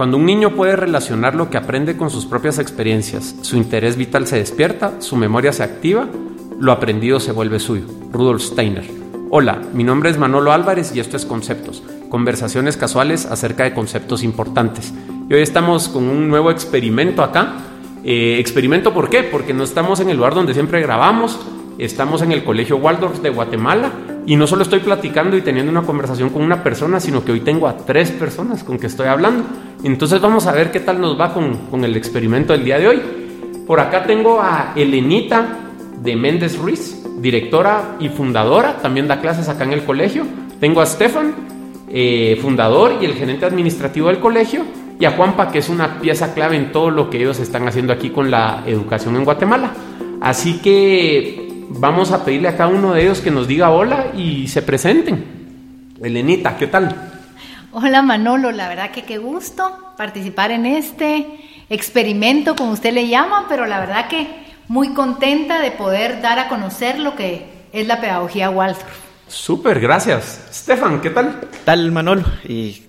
Cuando un niño puede relacionar lo que aprende con sus propias experiencias, su interés vital se despierta, su memoria se activa, lo aprendido se vuelve suyo. Rudolf Steiner. Hola, mi nombre es Manolo Álvarez y esto es Conceptos, conversaciones casuales acerca de conceptos importantes. Y hoy estamos con un nuevo experimento acá. Eh, ¿Experimento por qué? Porque no estamos en el lugar donde siempre grabamos, estamos en el Colegio Waldorf de Guatemala y no solo estoy platicando y teniendo una conversación con una persona, sino que hoy tengo a tres personas con que estoy hablando. Entonces vamos a ver qué tal nos va con, el experimento del día de hoy. Por acá tengo a Elenita de Méndez Ruiz, directora y fundadora, también da clases acá en el colegio. Tengo a Stefan, eh, fundador y el gerente administrativo del colegio, y a Juanpa, que es una pieza clave en todo lo que ellos están haciendo aquí con la educación en Guatemala. Así que vamos a pedirle a cada uno de ellos que nos diga hola y se presenten. Elenita, ¿qué tal? Hola Manolo, la verdad que qué gusto participar en este experimento, como usted le llama, pero la verdad que muy contenta de poder dar a conocer lo que es la pedagogía Waldorf. Súper, gracias. Stefan, ¿qué tal? Tal Manolo, y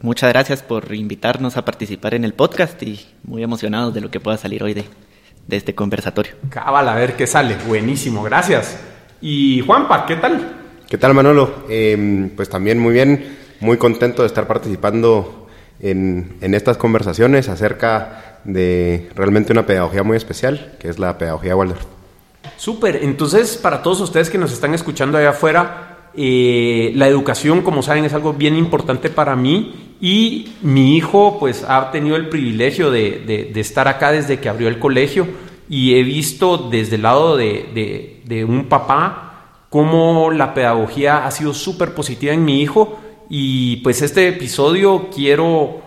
muchas gracias por invitarnos a participar en el podcast y muy emocionados de lo que pueda salir hoy de, este conversatorio. Cabal, a ver qué sale. Buenísimo, gracias. Y Juanpa, ¿qué tal? ¿Qué tal Manolo? Em, pues también muy bien muy contento de estar participando en, estas conversaciones acerca de realmente una pedagogía muy especial, que es la pedagogía Waldorf. Súper, entonces para todos ustedes que nos están escuchando allá afuera, eh, la educación, como saben, es algo bien importante para mí y mi hijo pues ha tenido el privilegio de, estar acá desde que abrió el colegio y he visto desde el lado de, de un papá cómo la pedagogía ha sido súper positiva en mi hijo y pues este episodio quiero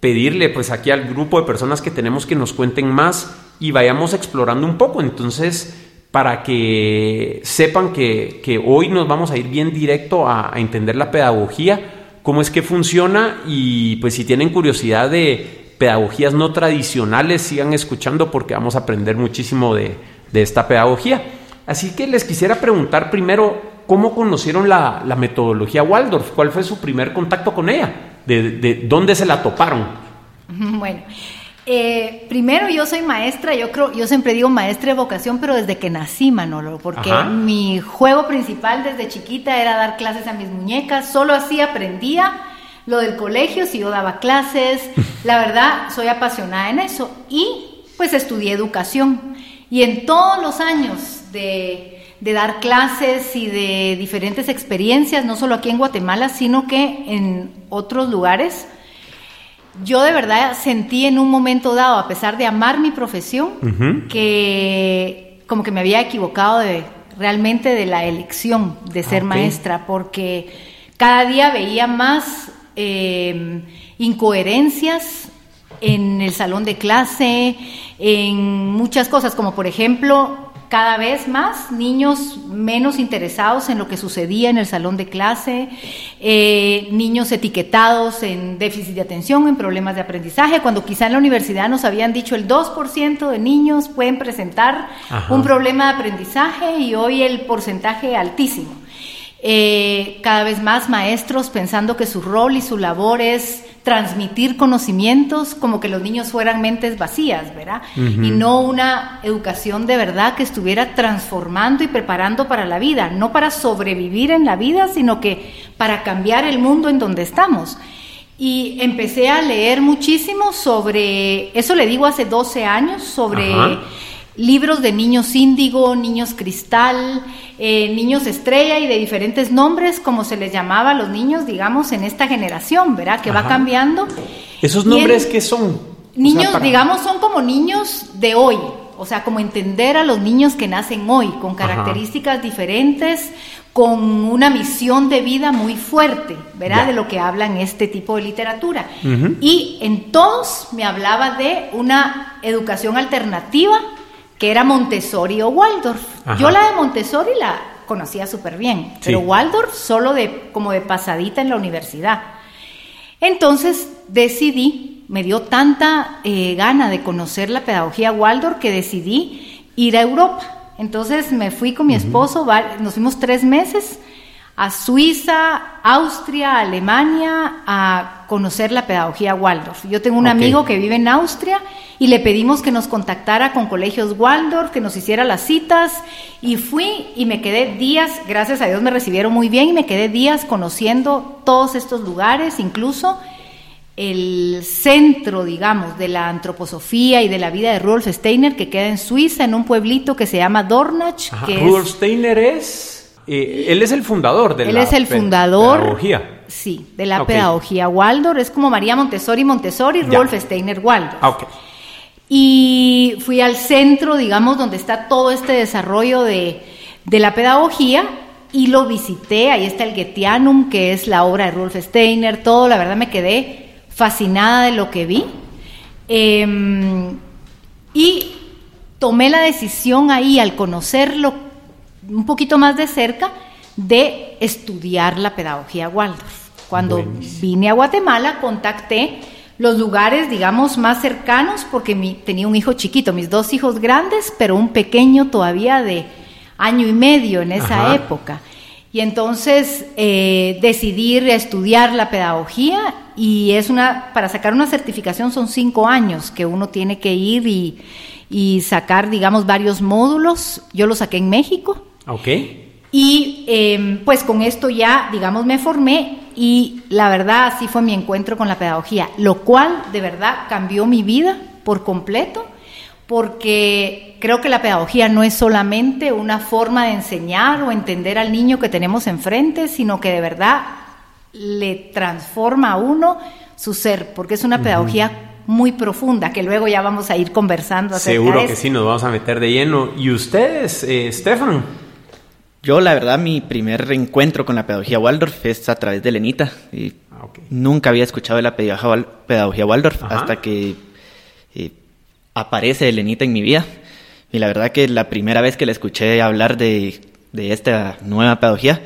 pedirle pues aquí al grupo de personas que tenemos que nos cuenten más y vayamos explorando un poco. Entonces, para que sepan que, hoy nos vamos a ir bien directo a, entender la pedagogía, cómo es que funciona y pues si tienen curiosidad de pedagogías no tradicionales, sigan escuchando porque vamos a aprender muchísimo de, de esta pedagogía. Así que les quisiera preguntar primero, ¿Cómo conocieron la, metodología Waldorf? ¿Cuál fue su primer contacto con ella? ¿De, dónde se la toparon? Bueno, eh, primero yo soy maestra, yo creo, yo siempre digo maestra de vocación, pero desde que nací, Manolo, porque mi juego principal desde chiquita era dar clases a mis muñecas, solo así aprendía lo del colegio, si yo daba clases, la verdad soy apasionada en eso y pues estudié educación y en todos los años de de dar clases y de diferentes experiencias, no solo aquí en Guatemala, sino que en otros lugares. Yo de verdad sentí en un momento dado, a pesar de amar mi profesión, que como que me había equivocado de realmente de la elección de ser maestra, porque cada día veía más eh, incoherencias en el salón de clase, en muchas cosas, como por ejemplo cada vez más niños menos interesados en lo que sucedía en el salón de clase, eh, niños etiquetados en déficit de atención, en problemas de aprendizaje, cuando quizá en la universidad nos habían dicho el 2% de niños pueden presentar un problema de aprendizaje y hoy el porcentaje altísimo. Eh, cada vez más maestros pensando que su rol y su labor es transmitir conocimientos como que los niños fueran mentes vacías, ¿verdad? Y no una educación de verdad que estuviera transformando y preparando para la vida, no para sobrevivir en la vida, sino que para cambiar el mundo en donde estamos. Y empecé a leer muchísimo sobre, eso le digo hace 12 años, sobre libros de niños índigo, niños cristal, eh, niños estrella y de diferentes nombres, como se les llamaba a los niños, digamos, en esta generación, ¿verdad? Que va cambiando. ¿Esos nombres qué son? Niños, digamos, son como niños de hoy, o sea, como entender a los niños que nacen hoy, con características diferentes, con una misión de vida muy fuerte, ¿verdad? De lo que habla en este tipo de literatura. Y en todos me hablaba de una educación alternativa que era Montessori o Waldorf. Yo la de Montessori la conocía súper bien, pero Waldorf solo de, como de pasadita en la universidad. Entonces decidí, me dio tanta eh, gana de conocer la pedagogía Waldorf que decidí ir a Europa. Entonces me fui con mi esposo, nos fuimos tres meses a Suiza, Austria, Alemania a conocer la pedagogía Waldorf. Yo tengo un amigo que vive en Austria y le pedimos que nos contactara con colegios Waldorf, que nos hiciera las citas y fui y me quedé días, gracias a Dios me recibieron muy bien y me quedé días conociendo todos estos lugares, incluso el centro, digamos, de la antroposofía y de la vida de Rudolf Steiner, que queda en Suiza, en un pueblito que se llama Dornach. Rudolf Steiner es eh, él es el fundador de él la es el fundador, pedagogía. Sí, de la pedagogía Waldorf. Es como María Montessori Montessori, Rudolf Steiner Waldorf. Ah, y fui al centro, digamos, donde está todo este desarrollo de, la pedagogía y lo visité. Ahí está el Getianum, que es la obra de Rudolf Steiner, todo. La verdad me quedé fascinada de lo que vi. Em, y tomé la decisión ahí, al conocerlo un poquito más de cerca de estudiar la pedagogía Waldorf. Cuando vine a Guatemala contacté los lugares, digamos, más cercanos porque mi, tenía un hijo chiquito, mis dos hijos grandes, pero un pequeño todavía de año y medio en esa época. Y entonces eh, decidí estudiar la pedagogía y es una, para sacar una certificación son cinco años que uno tiene que ir y, y sacar, digamos, varios módulos. Yo lo saqué en México Ok. Y em, pues con esto ya, digamos, me formé y la verdad así fue mi encuentro con la pedagogía, lo cual de verdad cambió mi vida por completo, porque creo que la pedagogía no es solamente una forma de enseñar o entender al niño que tenemos enfrente, sino que de verdad le transforma a uno su ser, porque es una pedagogía muy profunda, que luego ya vamos a ir conversando acerca Seguro que sí, nos vamos a meter de lleno. ¿Y ustedes, eh, yo, la verdad, mi primer encuentro con la pedagogía Waldorf es a través de Lenita. Y ah, Nunca había escuchado de la pedagogía Waldorf hasta que eh, aparece Lenita en mi vida. Y la verdad que la primera vez que la escuché hablar de, esta nueva pedagogía,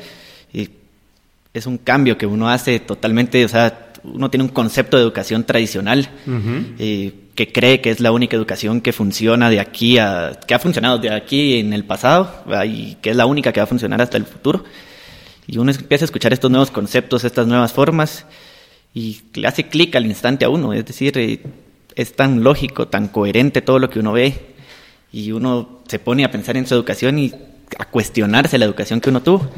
es un cambio que uno hace totalmente, o sea, uno tiene un concepto de educación tradicional eh, que cree que es la única educación que funciona de aquí a, que ha funcionado de aquí en el pasado y que es la única que va a funcionar hasta el futuro. Y uno empieza a escuchar estos nuevos conceptos, estas nuevas formas y le hace clic al instante a uno, es decir, eh, es tan lógico, tan coherente todo lo que uno ve y uno se pone a pensar en su educación y a cuestionarse la educación que uno tuvo.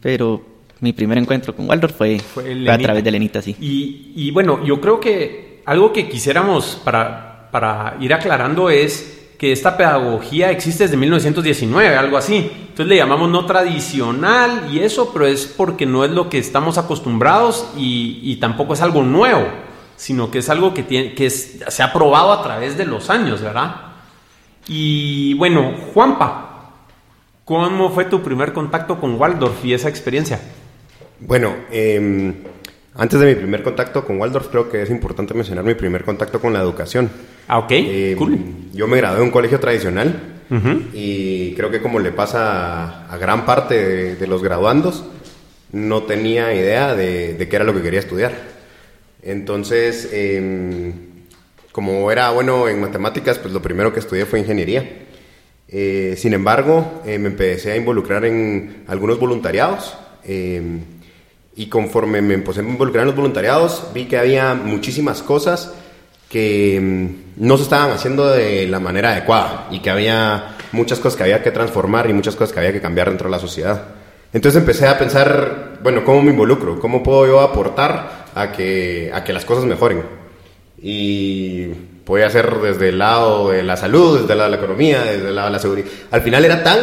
Pero mi primer encuentro con Waldorf fue, a través de Lenita, sí. Y, bueno, yo creo que algo que quisiéramos para, para ir aclarando es que esta pedagogía existe desde 1919, algo así. Entonces le llamamos no tradicional y eso, pero es porque no es lo que estamos acostumbrados y, tampoco es algo nuevo, sino que es algo que, tiene, que se ha probado a través de los años, ¿verdad? Y bueno, Juanpa, ¿cómo fue tu primer contacto con Waldorf y esa experiencia? Bueno, em, antes de mi primer contacto con Waldorf, creo que es importante mencionar mi primer contacto con la educación. Ah, ok. Em, cool. Yo me gradué en un colegio tradicional y creo que como le pasa a, gran parte de, los graduandos, no tenía idea de, qué era lo que quería estudiar. Entonces, em, como era bueno en matemáticas, pues lo primero que estudié fue ingeniería. Eh, sin embargo, eh, me empecé a involucrar en algunos voluntariados. Y conforme me empecé a involucrar en los voluntariados, vi que había muchísimas cosas que mm, no se estaban haciendo de la manera adecuada y que había muchas cosas que había que transformar y muchas cosas que había que cambiar dentro de la sociedad. Entonces empecé a pensar, bueno, ¿cómo me involucro? ¿Cómo puedo yo aportar a que, a que las cosas mejoren? Y podía hacer desde el lado de la salud, desde el lado de la economía, desde el lado de la seguridad. Al final era tan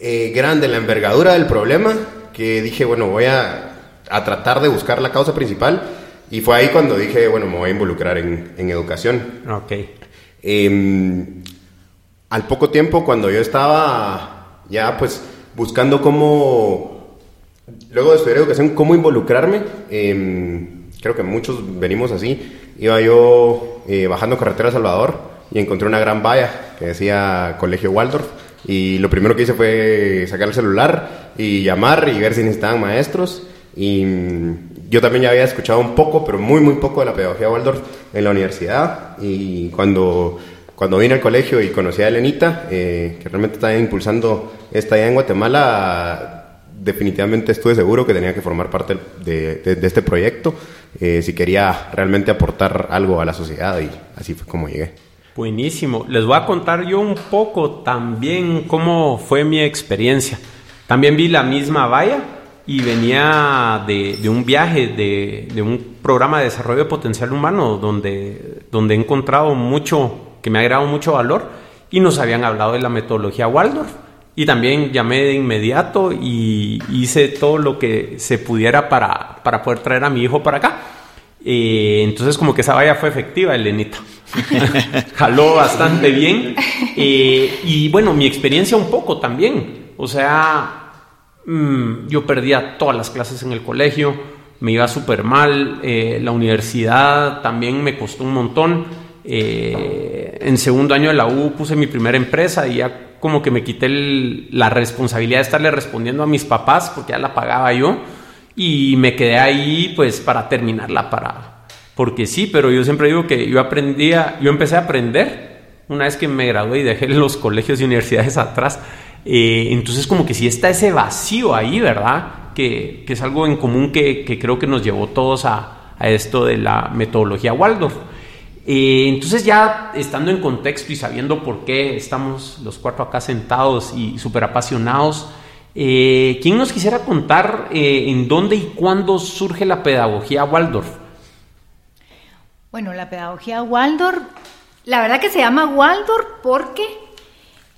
eh, grande la envergadura del problema que dije, bueno, voy a, a, tratar de buscar la causa principal. Y fue ahí cuando dije, bueno, me voy a involucrar en, en educación. Ok. Em, al poco tiempo, cuando yo estaba ya pues buscando cómo, luego de estudiar educación, cómo involucrarme, em, creo que muchos venimos así, iba yo eh, bajando carretera a Salvador y encontré una gran valla que decía Colegio Waldorf y lo primero que hice fue sacar el celular y llamar y ver si necesitaban maestros. Y mm, yo también ya había escuchado un poco, pero muy, muy poco de la pedagogía Waldorf en la universidad. Y cuando, cuando vine al colegio y conocí a Elenita, eh, que realmente estaba impulsando esta idea en Guatemala, definitivamente estuve seguro que tenía que formar parte de, este proyecto eh, si quería realmente aportar algo a la sociedad y así fue como llegué. Buenísimo. Les voy a contar yo un poco también cómo fue mi experiencia. También vi la misma valla y venía de, un viaje, de, un programa de desarrollo de potencial humano donde, donde he encontrado mucho, que me ha agregado mucho valor y nos habían hablado de la metodología Waldorf. Y también llamé de inmediato y hice todo lo que se pudiera para, para poder traer a mi hijo para acá. Eh, entonces como que esa valla fue efectiva, Elenita. Jaló bastante bien. Eh, y bueno, mi experiencia un poco también. O sea, mm, yo perdía todas las clases en el colegio, me iba súper mal, eh, la universidad también me costó un montón. en segundo año de la U puse mi primera empresa y ya como que me quité la responsabilidad de estarle respondiendo a mis papás porque ya la pagaba yo y me quedé ahí pues para terminarla para porque sí, pero yo siempre digo que yo aprendía, yo empecé a aprender una vez que me gradué y dejé los colegios y universidades atrás. Eh, entonces como que sí está ese vacío ahí, ¿verdad? Que, es algo en común que, creo que nos llevó todos a, a esto de la metodología Waldorf. Eh, entonces ya estando en contexto y sabiendo por qué estamos los cuatro acá sentados y súper apasionados, eh, ¿quién nos quisiera contar eh, en dónde y cuándo surge la pedagogía Waldorf? Bueno, la pedagogía Waldorf, la verdad que se llama Waldorf porque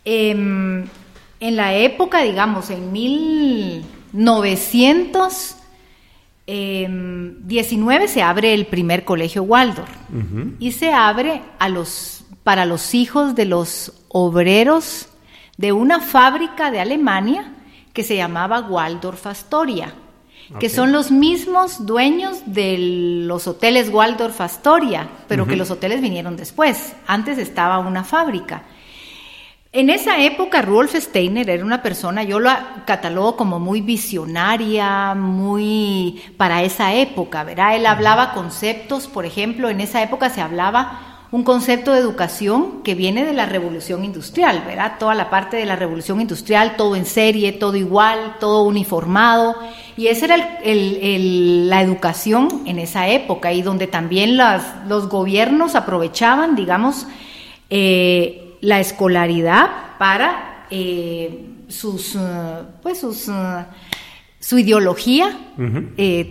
em, en la época, digamos, en 1900 19 em, se abre el primer colegio Waldorf y se abre a los, para los hijos de los obreros de una fábrica de Alemania que se llamaba Waldorf Astoria, que son los mismos dueños de los hoteles Waldorf Astoria, pero que los hoteles vinieron después. Antes estaba una fábrica. En esa época, Rudolf Steiner era una persona, yo lo catalogo como muy visionaria, muy para esa época, ¿verdad? Él hablaba conceptos, por ejemplo, en esa época se hablaba un concepto de educación que viene de la revolución industrial, ¿verdad? Toda la parte de la revolución industrial, todo en serie, todo igual, todo uniformado, y esa era la educación en esa época y donde también los gobiernos aprovechaban, digamos, eh, la escolaridad para eh, sus, eh, pues sus, su ideología,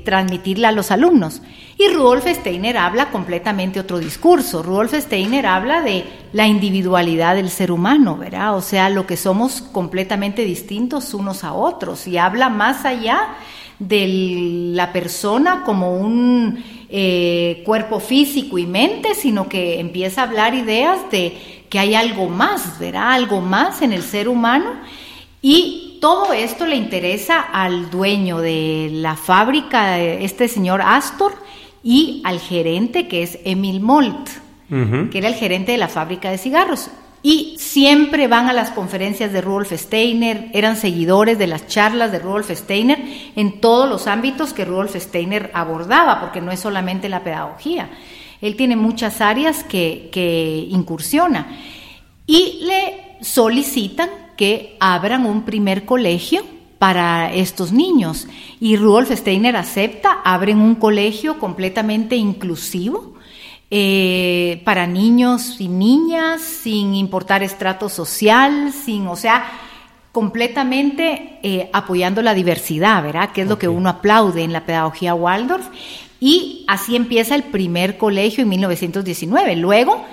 transmitirla a los alumnos. Y Rudolf Steiner habla completamente otro discurso. Rudolf Steiner habla de la individualidad del ser humano, ¿verdad? O sea, lo que somos completamente distintos unos a otros y habla más allá de la persona como un cuerpo físico y mente, sino que empieza a hablar ideas de que hay algo más, verá algo más en el ser humano y todo esto le interesa al dueño de la fábrica, este señor Astor, y al gerente que es Emil Molt, que era el gerente de la fábrica de cigarros. Y siempre van a las conferencias de Rudolf Steiner, eran seguidores de las charlas de Rudolf Steiner en todos los ámbitos que Rudolf Steiner abordaba, porque no es solamente la pedagogía. Él tiene muchas áreas que, incursiona y le solicitan que abran un primer colegio para estos niños. Y Rudolf Steiner acepta, abren un colegio completamente inclusivo eh, para niños y niñas, sin importar estrato social, sin, o sea, completamente eh, apoyando la diversidad, ¿verdad? Que es lo que uno aplaude en la pedagogía Waldorf. Y así empieza el primer colegio en 1919. Luego,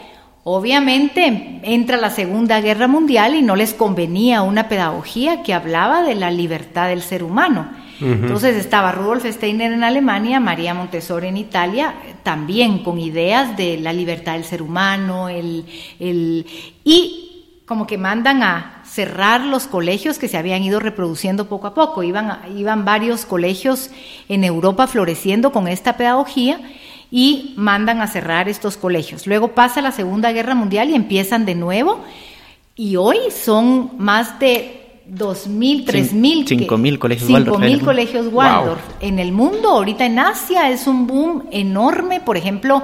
obviamente, entra la Segunda Guerra Mundial y no les convenía una pedagogía que hablaba de la libertad del ser humano. Entonces estaba Rudolf Steiner en Alemania, María Montessori en Italia, también con ideas de la libertad del ser humano, el, el, y como que mandan a cerrar los colegios que se habían ido reproduciendo poco a poco. Iban, iban varios colegios en Europa floreciendo con esta pedagogía y mandan a cerrar estos colegios. Luego pasa la Segunda Guerra Mundial y empiezan de nuevo y hoy son más de 2.000, 3.000, 5.000 colegios Waldorf. colegios Waldorf en el mundo. Ahorita en Asia es un boom enorme. Por ejemplo,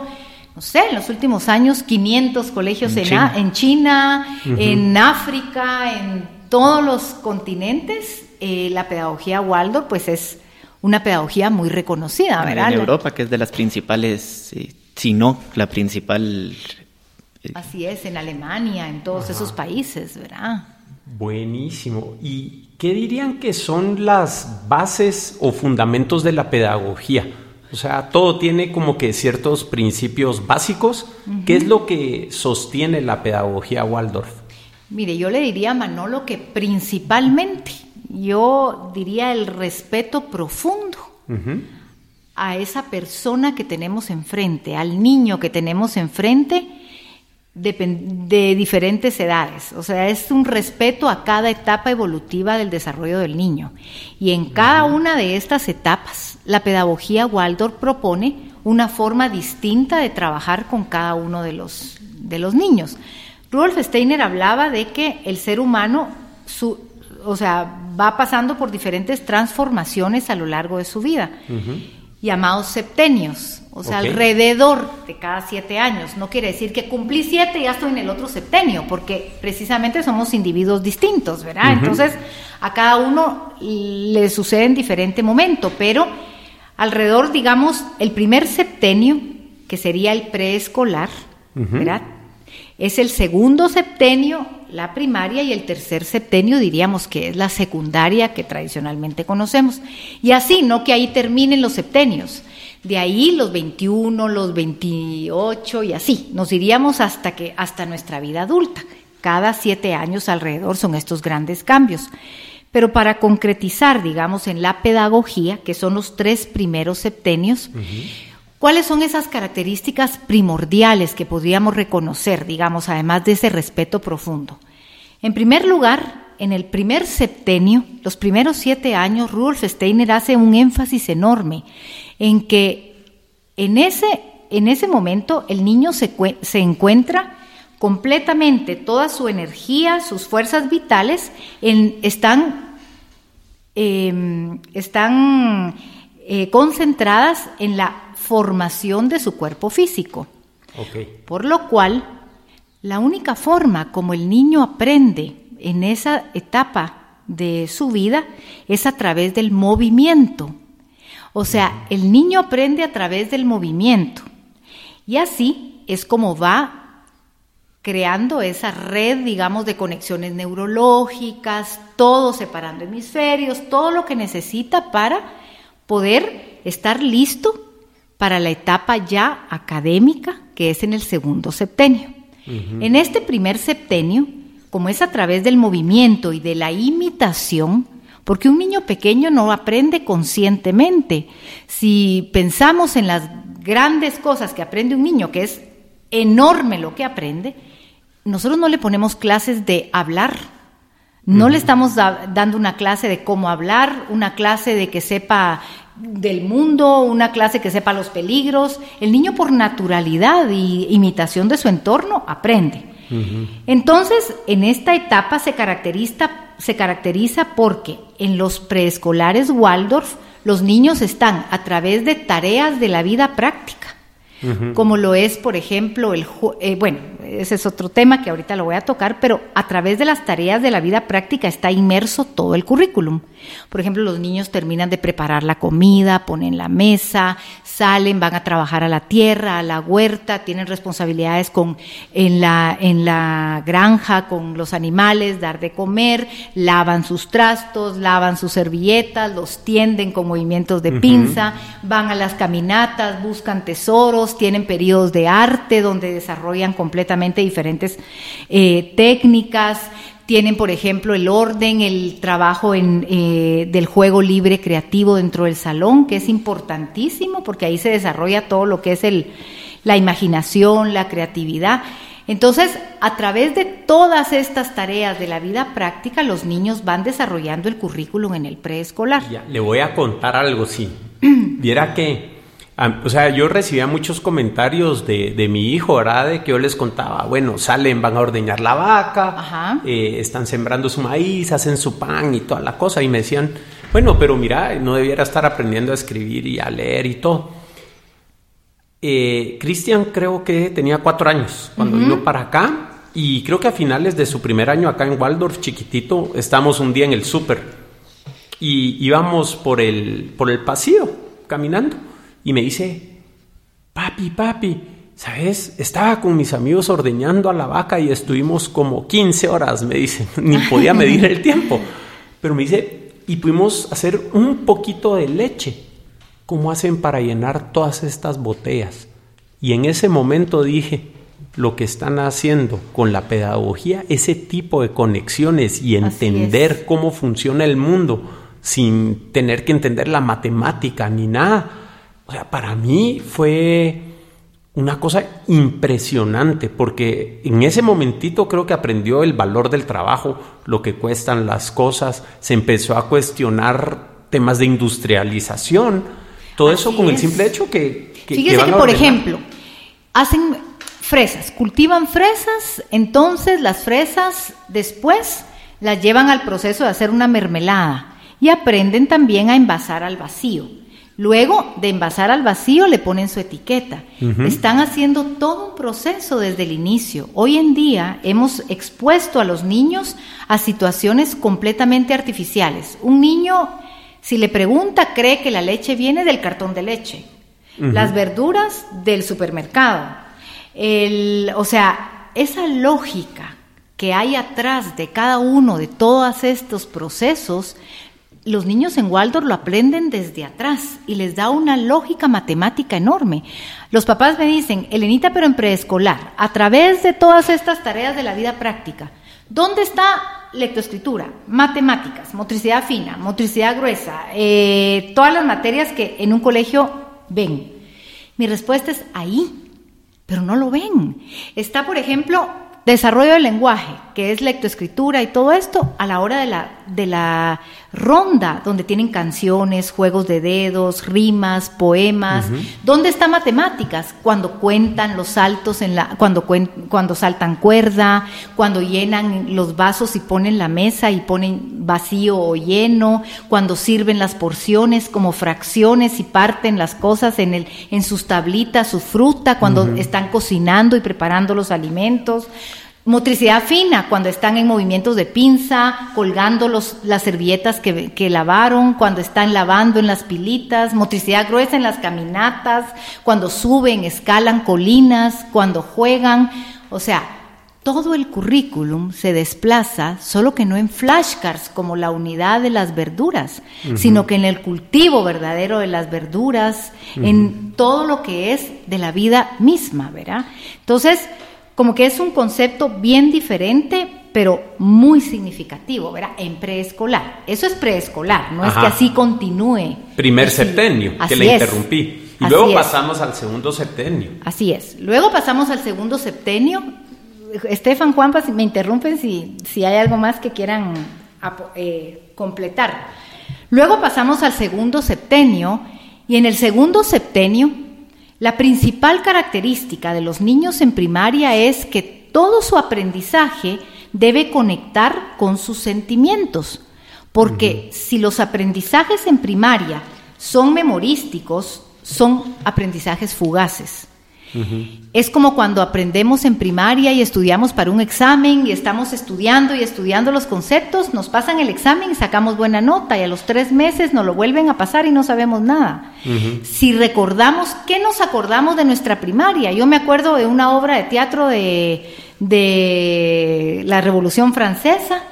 no sé, en los últimos años 500 colegios en, China, en, China, en África, en todos los continentes. eh, la pedagogía Waldorf pues es una pedagogía muy reconocida, ¿verdad? En Europa, que es de las principales, eh, si no la principal. Eh, Así es, en Alemania, en todos esos países, ¿verdad? Buenísimo. ¿Y qué dirían que son las bases o fundamentos de la pedagogía? O sea, todo tiene como que ciertos principios básicos. ¿Qué es lo que sostiene la pedagogía Waldorf? Mire, yo le diría a Manolo que principalmente, yo diría el respeto profundo a esa persona que tenemos enfrente, al niño que tenemos enfrente de, diferentes edades. O sea, es un respeto a cada etapa evolutiva del desarrollo del niño. Y en cada una de estas etapas, la pedagogía Waldorf propone una forma distinta de trabajar con cada uno de los, de los niños. Rudolf Steiner hablaba de que el ser humano, su, o sea, va pasando por diferentes transformaciones a lo largo de su vida, llamados septenios, o sea, alrededor de cada siete años. No quiere decir que cumplí siete y ya estoy en el otro septenio, porque precisamente somos individuos distintos, ¿verdad? Entonces, a cada uno le sucede en diferente momento, pero alrededor, digamos, el primer septenio, que sería el preescolar, ¿verdad? Es el segundo septenio, la primaria, y el tercer septenio diríamos que es la secundaria que tradicionalmente conocemos. Y así, no que ahí terminen los septenios. De ahí los 21, los 28 y así. Nos iríamos hasta que hasta nuestra vida adulta. Cada siete años alrededor son estos grandes cambios. Pero para concretizar, digamos, en la pedagogía, que son los tres primeros septenios, ¿Cuáles son esas características primordiales que podríamos reconocer, digamos, además de ese respeto profundo? En primer lugar, en el primer septenio, los primeros siete años, Rudolf Steiner hace un énfasis enorme en que en ese, en ese momento el niño se, encuentra completamente, toda su energía, sus fuerzas vitales están, em, están eh, concentradas en la formación de su cuerpo físico. Por lo cual, la única forma como el niño aprende en esa etapa de su vida es a través del movimiento. O sea, el niño aprende a través del movimiento. Y así es como va creando esa red, digamos, de conexiones neurológicas, todo separando hemisferios, todo lo que necesita para poder estar listo para la etapa ya académica, que es en el segundo septenio. En este primer septenio, como es a través del movimiento y de la imitación, porque un niño pequeño no aprende conscientemente. Si pensamos en las grandes cosas que aprende un niño, que es enorme lo que aprende, nosotros no le ponemos clases de hablar, no le estamos dando una clase de cómo hablar, una clase de que sepa del mundo, una clase que sepa los peligros. El niño por naturalidad y imitación de su entorno aprende. Entonces, en esta etapa se caracteriza, se caracteriza porque en los preescolares Waldorf los niños están a través de tareas de la vida práctica como lo es, por ejemplo, el eh, bueno, ese es otro tema que ahorita lo voy a tocar, pero a través de las tareas de la vida práctica está inmerso todo el currículum. Por ejemplo, los niños terminan de preparar la comida, ponen la mesa, salen, van a trabajar a la tierra, a la huerta, tienen responsabilidades con en la en la granja con los animales, dar de comer, lavan sus trastos, lavan sus servilletas, los tienden con movimientos de pinza, van a las caminatas, buscan tesoros, tienen periodos de arte donde desarrollan completamente diferentes eh, técnicas, tienen, por ejemplo, el orden, el trabajo en, eh, del juego libre creativo dentro del salón, que es importantísimo porque ahí se desarrolla todo lo que es el, la imaginación, la creatividad. Entonces, a través de todas estas tareas de la vida práctica, los niños van desarrollando el currículum en el preescolar. Le voy a contar algo, sí. Viera que o sea, yo recibía muchos comentarios de, de, mi hijo, ¿verdad? De que yo les contaba, bueno, salen, van a ordeñar la vaca, eh, están sembrando su maíz, hacen su pan y toda la cosa. Y me decían, bueno, pero mira, no debiera estar aprendiendo a escribir y a leer y todo. Eh, Cristian creo que tenía cuatro años cuando vino para acá y creo que a finales de su primer año acá en Waldorf, chiquitito, estamos un día en el súper y íbamos por el, por el pasillo caminando y me dice, papi, papi, ¿sabes? Estaba con mis amigos ordeñando a la vaca y estuvimos como 15 horas, me dice, ni podía medir el tiempo. Pero me dice, y pudimos hacer un poquito de leche. ¿Cómo hacen para llenar todas estas botellas? Y en ese momento dije, lo que están haciendo con la pedagogía, ese tipo de conexiones y entender cómo funciona el mundo sin tener que entender la matemática ni nada. O sea, para mí fue una cosa impresionante porque en ese momentito creo que aprendió el valor del trabajo, lo que cuestan las cosas, se empezó a cuestionar temas de industrialización, todo eso con el simple hecho que... que Fíjese que, por ejemplo, hacen fresas, cultivan fresas, entonces las fresas después las llevan al proceso de hacer una mermelada y aprenden también a envasar al vacío. Luego de envasar al vacío le ponen su etiqueta. Están haciendo todo un proceso desde el inicio. Hoy en día hemos expuesto a los niños a situaciones completamente artificiales. Un niño, si le pregunta, cree que la leche viene del cartón de leche, las verduras del supermercado, el, o sea, esa lógica que hay atrás de cada uno de todos estos procesos, los niños en Waldorf lo aprenden desde atrás y les da una lógica matemática enorme. Los papás me dicen, Elenita, pero en preescolar, a través de todas estas tareas de la vida práctica, ¿dónde está lectoescritura, matemáticas, motricidad fina, motricidad gruesa, eh, todas las materias que en un colegio ven? Mi respuesta es ahí, pero no lo ven. Está, por ejemplo, desarrollo del lenguaje, que es lectoescritura y todo esto, a la hora de la, de la ronda, donde tienen canciones, juegos de dedos, rimas, poemas. ¿Dónde está matemáticas? Cuando cuentan los saltos, en la, cuando, cuando saltan cuerda, cuando llenan los vasos y ponen la mesa y ponen vacío o lleno, cuando sirven las porciones como fracciones y parten las cosas en, el, en sus tablitas, su fruta, cuando están cocinando y preparando los alimentos. Motricidad fina, cuando están en movimientos de pinza, colgando los, las servilletas que, que, lavaron, cuando están lavando en las pilitas. Motricidad gruesa en las caminatas, cuando suben, escalan colinas, cuando juegan. O sea, todo el currículum se desplaza, solo que no en flashcards como la unidad de las verduras, sino que en el cultivo verdadero de las verduras, en todo lo que es de la vida misma, ¿verdad? Entonces, como que es un concepto bien diferente, pero muy significativo, ¿verdad? En preescolar. Eso es preescolar, no es que así continúe. Primer septenio, que le interrumpí. Y luego pasamos al segundo septenio. Así es. Luego pasamos al segundo septenio. Estefan, Juanpa, me interrumpen si, si hay algo más que quieran eh, completar. Luego pasamos al segundo septenio y en el segundo septenio la principal característica de los niños en primaria es que todo su aprendizaje debe conectar con sus sentimientos, porque si los aprendizajes en primaria son memorísticos, son aprendizajes fugaces. Es como cuando aprendemos en primaria y estudiamos para un examen y estamos estudiando y estudiando los conceptos, nos pasan el examen y sacamos buena nota y a los tres meses nos lo vuelven a pasar y no sabemos nada. Si recordamos, ¿qué nos acordamos de nuestra primaria? Yo me acuerdo de una obra de teatro de, de la Revolución Francesa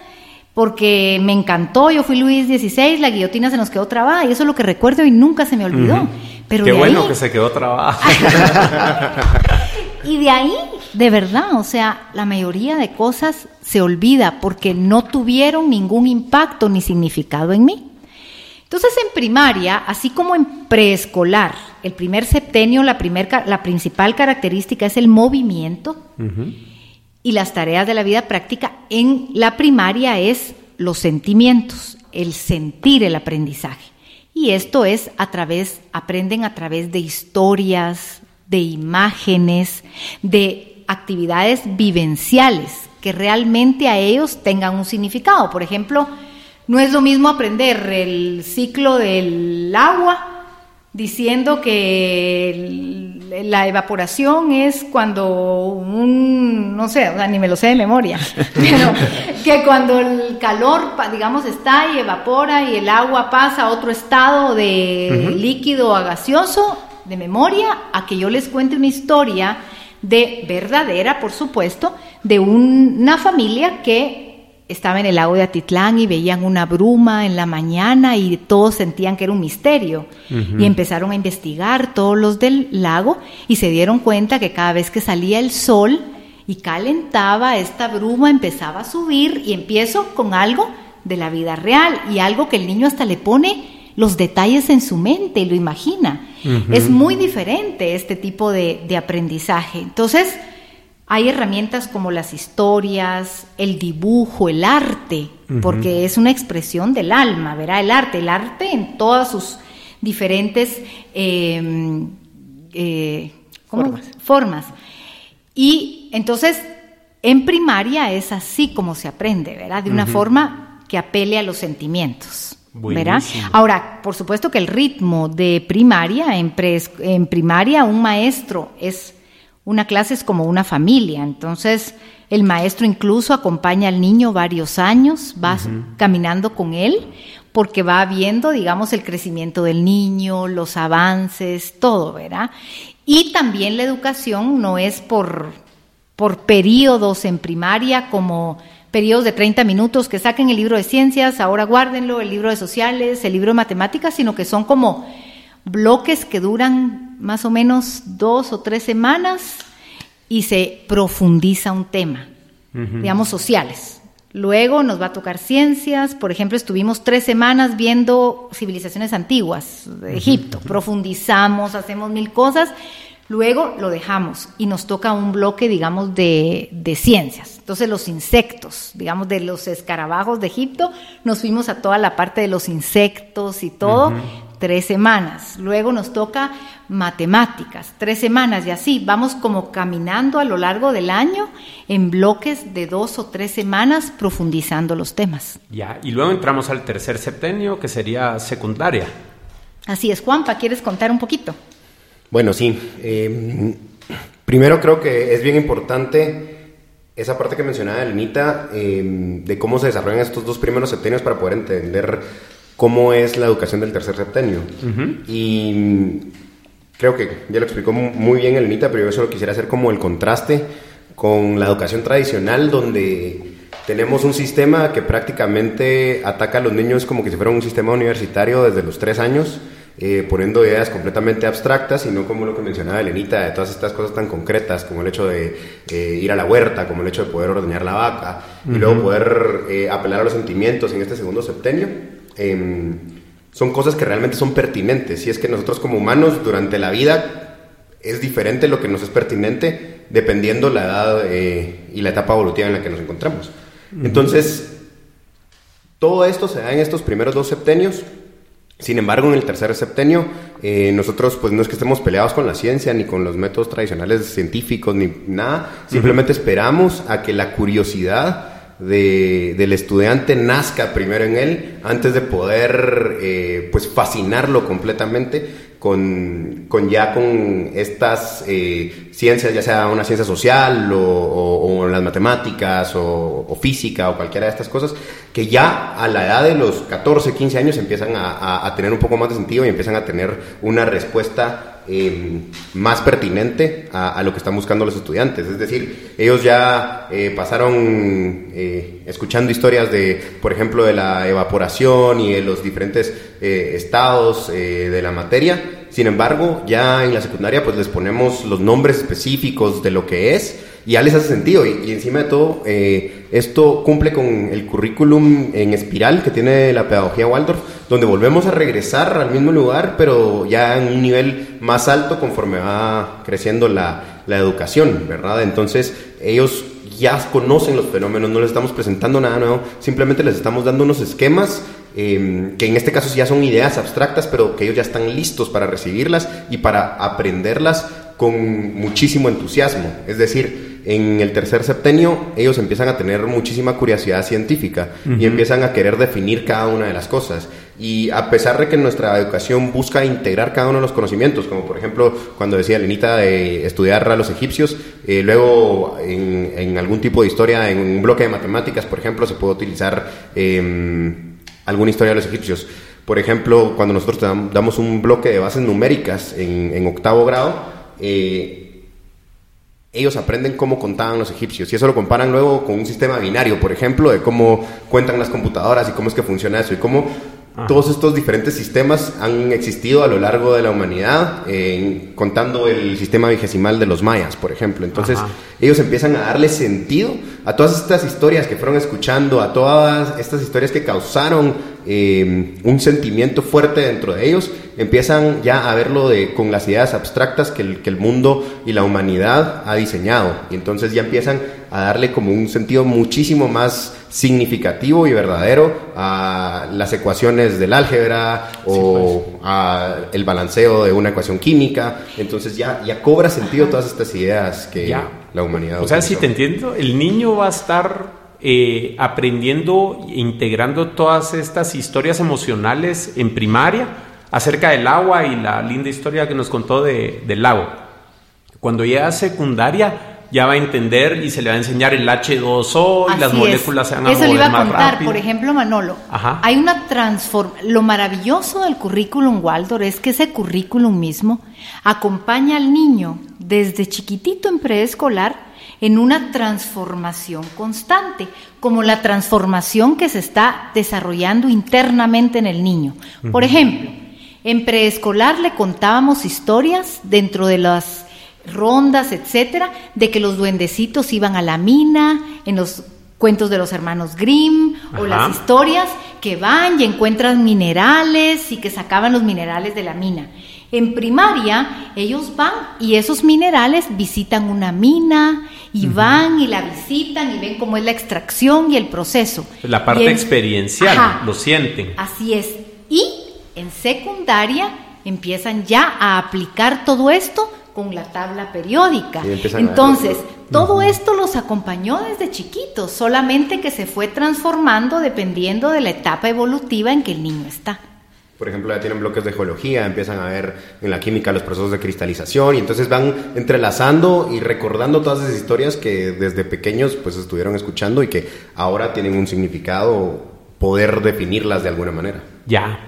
porque me encantó, yo fui Luis XVI, la guillotina se nos quedó trabada y eso es lo que recuerdo y nunca se me olvidó. Pero Qué bueno que se quedó trabada. y de ahí, de verdad, o sea, la mayoría de cosas se olvida porque no tuvieron ningún impacto ni significado en mí. Entonces, en primaria, así como en preescolar, el primer septenio, la, primer, la principal característica es el movimiento y las tareas de la vida práctica en la primaria es los sentimientos, el sentir el aprendizaje. Y esto es a través, aprenden a través de historias, de imágenes, de actividades vivenciales que realmente a ellos tengan un significado. Por ejemplo, no es lo mismo aprender el ciclo del agua diciendo que la evaporación es cuando un, no sé, o sea, ni me lo sé de memoria, pero que cuando el calor, digamos, está y evapora y el agua pasa a otro estado de líquido a gaseoso, de memoria, a que yo les cuente una historia de verdadera, por supuesto, de una familia que estaba en el lago de Atitlán y veían una bruma en la mañana y todos sentían que era un misterio. Y empezaron a investigar todos los del lago y se dieron cuenta que cada vez que salía el sol y calentaba, esta bruma empezaba a subir y empiezo con algo de la vida real y algo que el niño hasta le pone los detalles en su mente y lo imagina. Es muy diferente este tipo de, de aprendizaje. Entonces, hay herramientas como las historias, el dibujo, el arte, porque es una expresión del alma, ¿verdad? El arte, el arte en todas sus diferentes em, eh, formas. Y entonces, en primaria es así como se aprende, ¿verdad? De una forma que apele a los sentimientos. ¿verdad? Ahora, por supuesto que el ritmo de primaria, en, en primaria un maestro es una clase es como una familia, entonces el maestro incluso acompaña al niño varios años, va caminando con él, porque va viendo, digamos, el crecimiento del niño, los avances, todo, ¿verdad? Y también la educación no es por, por periodos en primaria como periodos de 30 minutos que saquen el libro de ciencias, ahora guárdenlo, el libro de sociales, el libro de matemáticas, sino que son como bloques que duran más o menos dos o tres semanas y se profundiza un tema, digamos, sociales. Luego nos va a tocar ciencias, por ejemplo, estuvimos tres semanas viendo civilizaciones antiguas de Egipto, profundizamos, hacemos mil cosas, luego lo dejamos y nos toca un bloque, digamos, de, de, ciencias. Entonces los insectos, digamos, de los escarabajos de Egipto, nos fuimos a toda la parte de los insectos y todo, tres semanas. Luego nos toca matemáticas, tres semanas y así. Vamos como caminando a lo largo del año en bloques de dos o tres semanas profundizando los temas. Ya, y luego entramos al tercer septenio, que sería secundaria. Así es, Juanpa, ¿quieres contar un poquito? Bueno, sí. Em, primero creo que es bien importante esa parte que mencionaba Elenita, em, de cómo se desarrollan estos dos primeros septenios para poder entender cómo es la educación del tercer septenio. Y creo que ya lo explicó muy bien Elenita, pero yo solo quisiera hacer como el contraste con la educación tradicional, donde tenemos un sistema que prácticamente ataca a los niños como que si fuera un sistema universitario desde los tres años. Eh, poniendo ideas completamente abstractas y no como lo que mencionaba Elenita, de todas estas cosas tan concretas como el hecho de eh, ir a la huerta, como el hecho de poder ordeñar la vaca y luego poder eh, apelar a los sentimientos en este segundo septenio. Em, son cosas que realmente son pertinentes. Y es que nosotros como humanos durante la vida es diferente lo que nos es pertinente dependiendo la edad eh, y la etapa evolutiva en la que nos encontramos. Entonces, todo esto se da en estos primeros dos septenios. Sin embargo, en el tercer septenio, eh, nosotros pues no es que estemos peleados con la ciencia, ni con los métodos tradicionales científicos, ni nada. Simplemente esperamos a que la curiosidad del estudiante nazca primero en él antes de poder eh, pues fascinarlo completamente con, con ya con estas eh, ciencias, ya sea una ciencia social o, las matemáticas o, física o cualquiera de estas cosas, que ya a la edad de los 14, 15 años empiezan a tener un poco más de sentido y empiezan a tener una respuesta Em, más pertinente a, lo que están buscando los estudiantes. Es decir, ellos ya eh, pasaron eh, escuchando historias de, por ejemplo, de la evaporación y de los diferentes eh, estados de la materia. Sin embargo, ya en la secundaria pues les ponemos los nombres específicos de lo que es ya les hace sentido. Y, encima de todo, eh, esto cumple con el currículum en espiral que tiene la pedagogía Waldorf, donde volvemos a regresar al mismo lugar, pero ya en un nivel más alto conforme va creciendo la, la educación, ¿verdad? Entonces, ellos ya conocen los fenómenos, no les estamos presentando nada nuevo, simplemente les estamos dando unos esquemas em, que en este caso ya son ideas abstractas, pero que ellos ya están listos para recibirlas y para aprenderlas con muchísimo entusiasmo. Es decir, en el tercer septenio ellos empiezan a tener muchísima curiosidad científica y empiezan a querer definir cada una de las cosas. Y a pesar de que nuestra educación busca integrar cada uno de los conocimientos, como por ejemplo cuando decía Lenita de estudiar a los egipcios, eh, luego en, algún tipo de historia, en un bloque de matemáticas, por ejemplo, se puede utilizar em, alguna historia de los egipcios. Por ejemplo, cuando nosotros damos un bloque de bases numéricas en, octavo grado, eh, ellos aprenden cómo contaban los egipcios y eso lo comparan luego con un sistema binario, por ejemplo, de cómo cuentan las computadoras y cómo es que funciona eso y cómo todos estos diferentes sistemas han existido a lo largo de la humanidad, contando el sistema vigesimal de los mayas, por ejemplo. Entonces, ellos empiezan a darle sentido a todas estas historias que fueron escuchando, a todas estas historias que causaron eh, un sentimiento fuerte dentro de ellos, empiezan ya a verlo de, con las ideas abstractas que el, que el mundo y la humanidad ha diseñado. Y entonces ya empiezan a darle como un sentido muchísimo más significativo y verdadero a las ecuaciones del álgebra o pues. a el balanceo de una ecuación química. Entonces ya, ya cobra sentido todas estas ideas que la humanidad. O sea, si te entiendo, el niño va a estar eh, aprendiendo e integrando todas estas historias emocionales en primaria acerca del agua y la linda historia que nos contó de, del lago. Cuando llega a secundaria, ya va a entender y se le va a enseñar el H2O y las moléculas se van a Eso le iba a contar, por ejemplo, Manolo. Hay una transformación. Lo maravilloso del currículum Waldorf es que ese currículum mismo acompaña al niño desde chiquitito en preescolar en una transformación constante, como la transformación que se está desarrollando internamente en el niño. Por ejemplo, en preescolar le contábamos historias dentro de las rondas, etcétera, de que los duendecitos iban a la mina, en los cuentos de los hermanos Grimm, o las historias que van y encuentran minerales y que sacaban los minerales de la mina. En primaria, ellos van y esos minerales visitan una mina y van y la visitan y ven cómo es la extracción y el proceso. La parte experiencial, lo sienten. Así es. Y en secundaria empiezan ya a aplicar todo esto con la tabla periódica. Entonces, todo esto los acompañó desde chiquitos, solamente que se fue transformando dependiendo de la etapa evolutiva en que el niño está. Por ejemplo, ya tienen bloques de geología, empiezan a ver en la química los procesos de cristalización y entonces van entrelazando y recordando todas esas historias que desde pequeños pues estuvieron escuchando y que ahora tienen un significado, poder definirlas de alguna manera. Ya,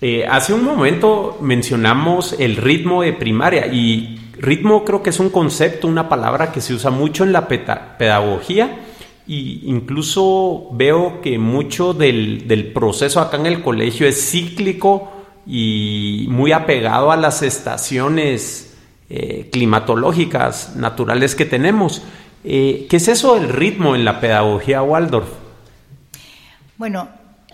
eh, hace un momento mencionamos el ritmo de primaria y ritmo creo que es un concepto, una palabra que se usa mucho en la pedagogía y incluso veo que mucho del, proceso acá en el colegio es cíclico y muy apegado a las estaciones eh, climatológicas naturales que tenemos. Eh, ¿Qué es eso del ritmo en la pedagogía Waldorf? Bueno,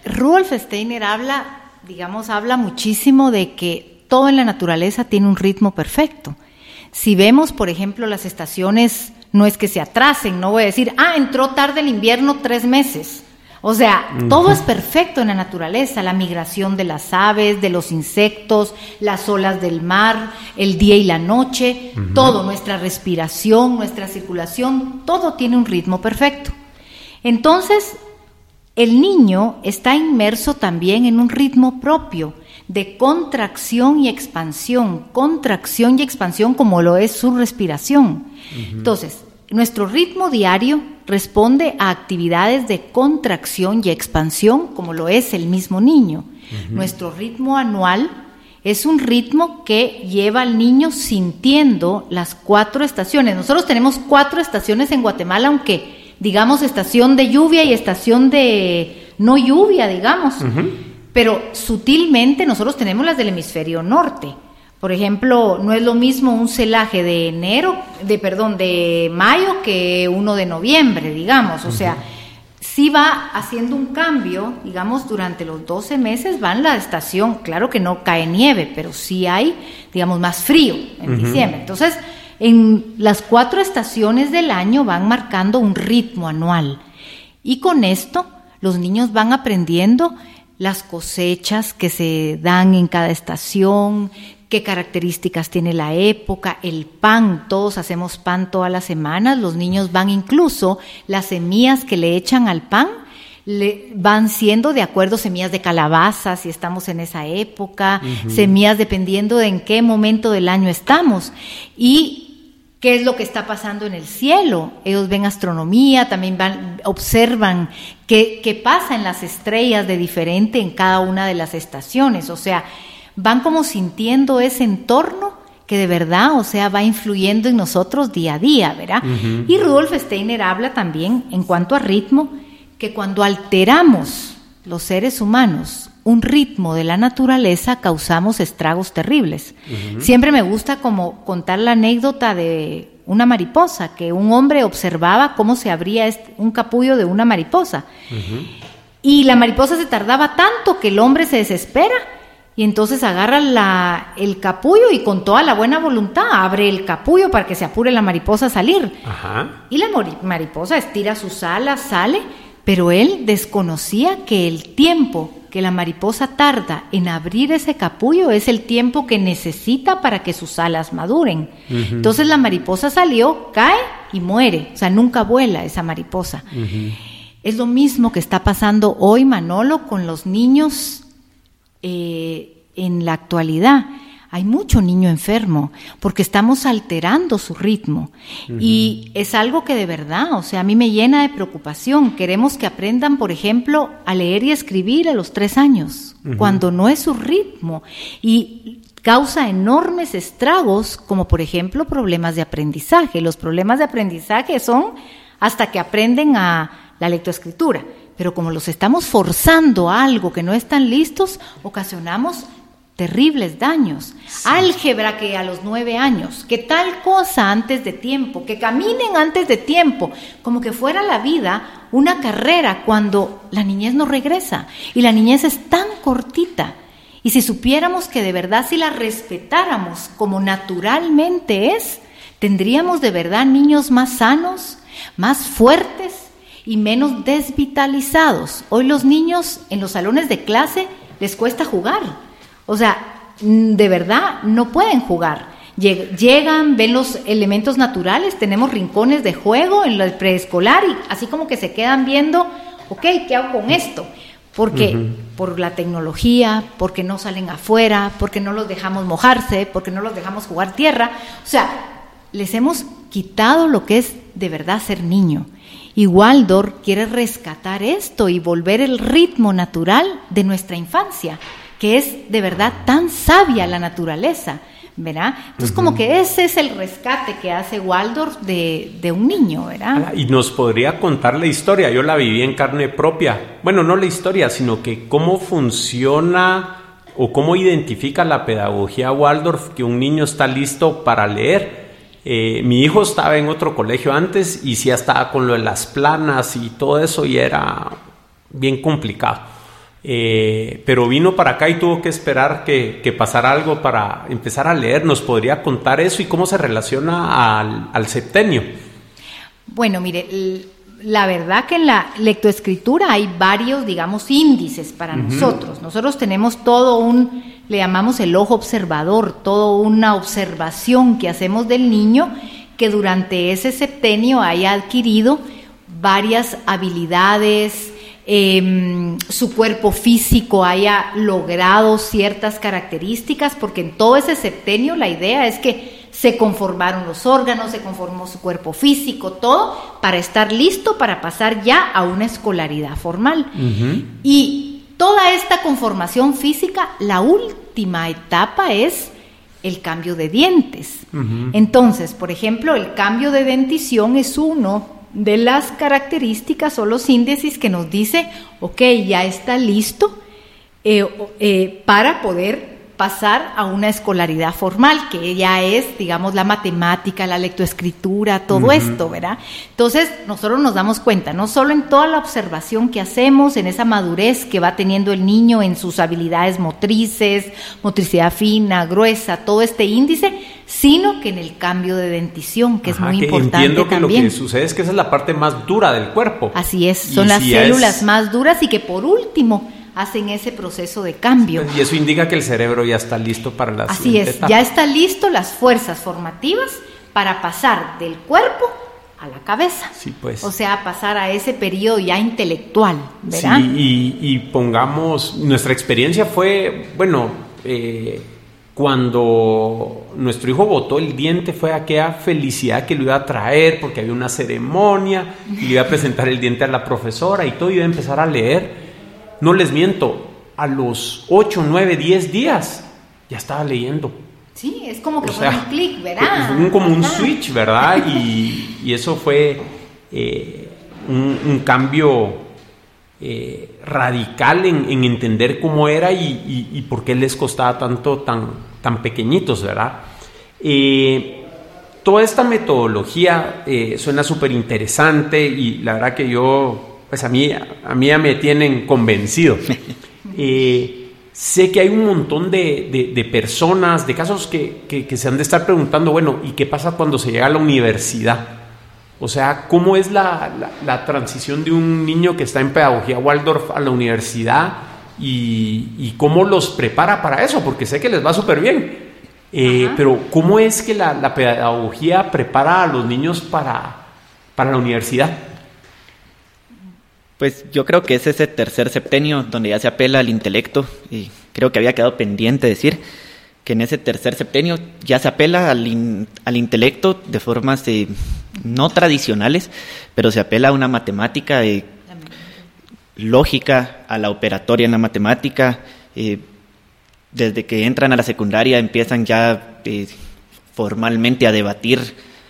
Rudolf Steiner habla digamos, habla muchísimo de que todo en la naturaleza tiene un ritmo perfecto. Si vemos, por ejemplo, las estaciones, no es que se atrasen, no voy a decir, ah, entró tarde el invierno tres meses. O sea, todo es perfecto en la naturaleza, la migración de las aves, de los insectos, las olas del mar, el día y la noche, todo, nuestra respiración, nuestra circulación, todo tiene un ritmo perfecto. Entonces, el niño está inmerso también en un ritmo propio de contracción y expansión, contracción y expansión como lo es su respiración. Entonces, nuestro ritmo diario responde a actividades de contracción y expansión como lo es el mismo niño. Nuestro ritmo anual es un ritmo que lleva al niño sintiendo las cuatro estaciones. Nosotros tenemos cuatro estaciones en Guatemala, aunque digamos, estación de lluvia y estación de no lluvia, digamos. Pero sutilmente nosotros tenemos las del hemisferio norte. Por ejemplo, no es lo mismo un celaje de enero, de perdón, de mayo que uno de noviembre, digamos. O sea, sí va haciendo un cambio, digamos, durante los 12 meses va en la estación, claro que no cae nieve, pero sí hay, digamos, más frío en diciembre. Entonces, en las cuatro estaciones del año van marcando un ritmo anual. Y con esto los niños van aprendiendo las cosechas que se dan en cada estación, qué características tiene la época, el pan, todos hacemos pan todas las semanas, los niños van incluso las semillas que le echan al pan le, van siendo de acuerdo semillas de calabaza, si estamos en esa época, semillas dependiendo de en qué momento del año estamos. Y qué es lo que está pasando en el cielo. Ellos ven astronomía, también van, observan qué, qué pasa en las estrellas de diferente en cada una de las estaciones. O sea, van como sintiendo ese entorno que de verdad, o sea, va influyendo en nosotros día a día, ¿verdad? Y Rudolf Steiner habla también en cuanto a ritmo, que cuando alteramos los seres humanos un ritmo de la naturaleza causamos estragos terribles. Siempre me gusta como contar la anécdota de una mariposa, que un hombre observaba cómo se abría este, un capullo de una mariposa. Y la mariposa se tardaba tanto que el hombre se desespera y entonces agarra la, el capullo y con toda la buena voluntad abre el capullo para que se apure la mariposa a salir. Y la mariposa estira sus alas, sale pero él desconocía que el tiempo que la mariposa tarda en abrir ese capullo es el tiempo que necesita para que sus alas maduren. Entonces la mariposa salió, cae y muere. O sea, nunca vuela esa mariposa. Es lo mismo que está pasando hoy, Manolo, con los niños eh, en la actualidad hay mucho niño enfermo porque estamos alterando su ritmo. Y es algo que de verdad, o sea, a mí me llena de preocupación. Queremos que aprendan, por ejemplo, a leer y escribir a los tres años, cuando no es su ritmo. Y causa enormes estragos, como por ejemplo problemas de aprendizaje. Los problemas de aprendizaje son hasta que aprenden a la lectoescritura. Pero como los estamos forzando a algo que no están listos, ocasionamos terribles daños. Álgebra que a los nueve años, que tal cosa antes de tiempo, que caminen antes de tiempo, como que fuera la vida una carrera cuando la niñez no regresa y la niñez es tan cortita. Y si supiéramos que de verdad si la respetáramos como naturalmente es, tendríamos de verdad niños más sanos, más fuertes y menos desvitalizados. Hoy los niños en los salones de clase les cuesta jugar o sea, de verdad no pueden jugar. Llegan, ven los elementos naturales, tenemos rincones de juego en el preescolar y así como que se quedan viendo, ok, ¿qué hago con esto? Porque por la tecnología, porque no salen afuera, porque no los dejamos mojarse, porque no los dejamos jugar tierra. O sea, les hemos quitado lo que es de verdad ser niño. Y Waldor quiere rescatar esto y volver el ritmo natural de nuestra infancia que es de verdad tan sabia la naturaleza, ¿verdad? Entonces, como que ese es el rescate que hace Waldorf de, un niño, ¿verdad? Y nos podría contar la historia, yo la viví en carne propia. Bueno, no la historia, sino que cómo funciona o cómo identifica la pedagogía Waldorf que un niño está listo para leer. Eh, mi hijo estaba en otro colegio antes y sí estaba con lo de las planas y todo eso y era bien complicado. Eh, pero vino para acá y tuvo que esperar que, pasara algo para empezar a leer. ¿Nos podría contar eso y cómo se relaciona al, septenio? Bueno, mire, la verdad que en la lectoescritura hay varios, digamos, índices para nosotros. Nosotros tenemos todo un, le llamamos el ojo observador, toda una observación que hacemos del niño que durante ese septenio haya adquirido varias habilidades, Em, su cuerpo físico haya logrado ciertas características, porque en todo ese septenio la idea es que se conformaron los órganos, se conformó su cuerpo físico, todo, para estar listo para pasar ya a una escolaridad formal. Y toda esta conformación física, la última etapa es el cambio de dientes. Entonces, por ejemplo, el cambio de dentición es uno de las características o los índices que nos dice, ok, ya está listo eh, eh, para poder pasar a una escolaridad formal, que ya es, digamos, la matemática, la lectoescritura, todo esto, ¿verdad? Entonces, nosotros nos damos cuenta, no solo en toda la observación que hacemos, en esa madurez que va teniendo el niño en sus habilidades motrices, motricidad fina, gruesa, todo este índice, sino que en el cambio de dentición, que es muy importante entiendo que lo que sucede es que esa es la parte más dura del cuerpo. Así es, son las células más duras y que por último hacen ese proceso de cambio. Y eso indica que el cerebro ya está listo para la Así es, ya está listo las fuerzas formativas para pasar del cuerpo a la cabeza. Sí, pues. O sea, pasar a ese periodo ya intelectual, ¿verdad? Sí, y, pongamos, nuestra experiencia fue, bueno, eh, cuando nuestro hijo botó el diente fue aquella felicidad que lo iba a traer porque había una ceremonia y le iba a presentar el diente a la profesora y todo iba a empezar a leer. No les miento, a los 8, 9, 10 días ya estaba leyendo. Sí, es como que fue un clic, ¿verdad? Un, como un switch, ¿verdad? Y, eso fue eh, un, cambio eh, radical en, entender cómo era y, por qué les costaba tanto tan, tan pequeñitos, ¿verdad? Eh, toda esta metodología suena súper interesante y la verdad que yo, pues a mí, a mí ya me tienen convencido. Sé que hay un montón de, personas, de casos que, se han de estar preguntando, bueno, ¿y qué pasa cuando se llega a la universidad? O sea, ¿cómo es la, transición de un niño que está en pedagogía Waldorf a la universidad y, cómo los prepara para eso? Porque sé que les va súper bien. Eh, pero ¿cómo es que la, pedagogía prepara a los niños para, para la universidad? Pues yo creo que es ese tercer septenio donde ya se apela al intelecto y creo que había quedado pendiente decir que en ese tercer septenio ya se apela al, al intelecto de formas eh, no tradicionales, pero se apela a una matemática eh, lógica, a la operatoria en la matemática. Eh, desde que entran a la secundaria empiezan ya formalmente a debatir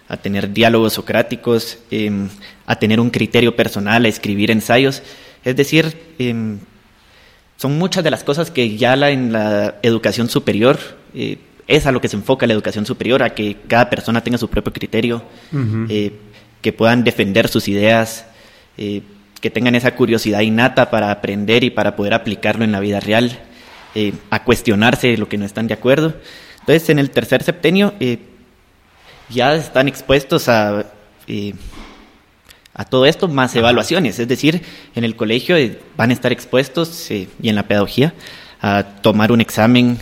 a tener diálogos socráticos, em, a tener un criterio personal, a escribir ensayos. Es decir, em, son muchas de las cosas que ya la, en la educación superior eh, es a lo que se enfoca la educación superior, a que cada persona tenga su propio criterio, eh, que puedan defender sus ideas, eh, que tengan esa curiosidad innata para aprender y para poder aplicarlo en la vida real, a cuestionarse lo que no están de acuerdo. Entonces, en el tercer septenio, ya están expuestos a, eh, a todo esto, más evaluaciones. Es decir, en el colegio eh, van a estar expuestos eh, y en la pedagogía a tomar un examen,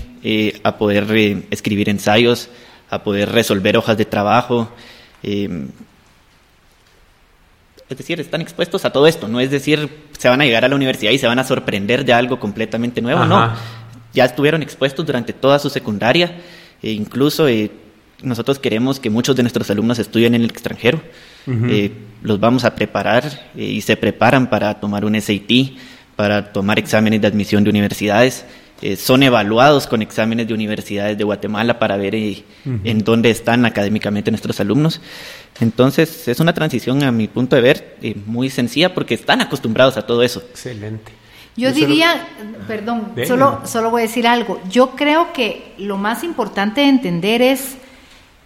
a poder escribir ensayos, a poder resolver hojas de trabajo. es decir, están expuestos a todo esto. No es decir, se van a llegar a la universidad y se van a sorprender de algo completamente nuevo. No, ya estuvieron expuestos durante toda su secundaria. E incluso nosotros queremos que muchos de nuestros alumnos estudien en el extranjero. Eh, los vamos a preparar eh, y se preparan para tomar un SAT, para tomar exámenes de admisión de universidades. Eh, son evaluados con exámenes de universidades de Guatemala para ver en dónde están académicamente nuestros alumnos. Entonces, es una transición, a mi punto de ver, muy sencilla porque están acostumbrados a todo eso. Excelente. Yo diría, perdón, solo, solo voy a decir algo. Yo creo que lo más importante de entender es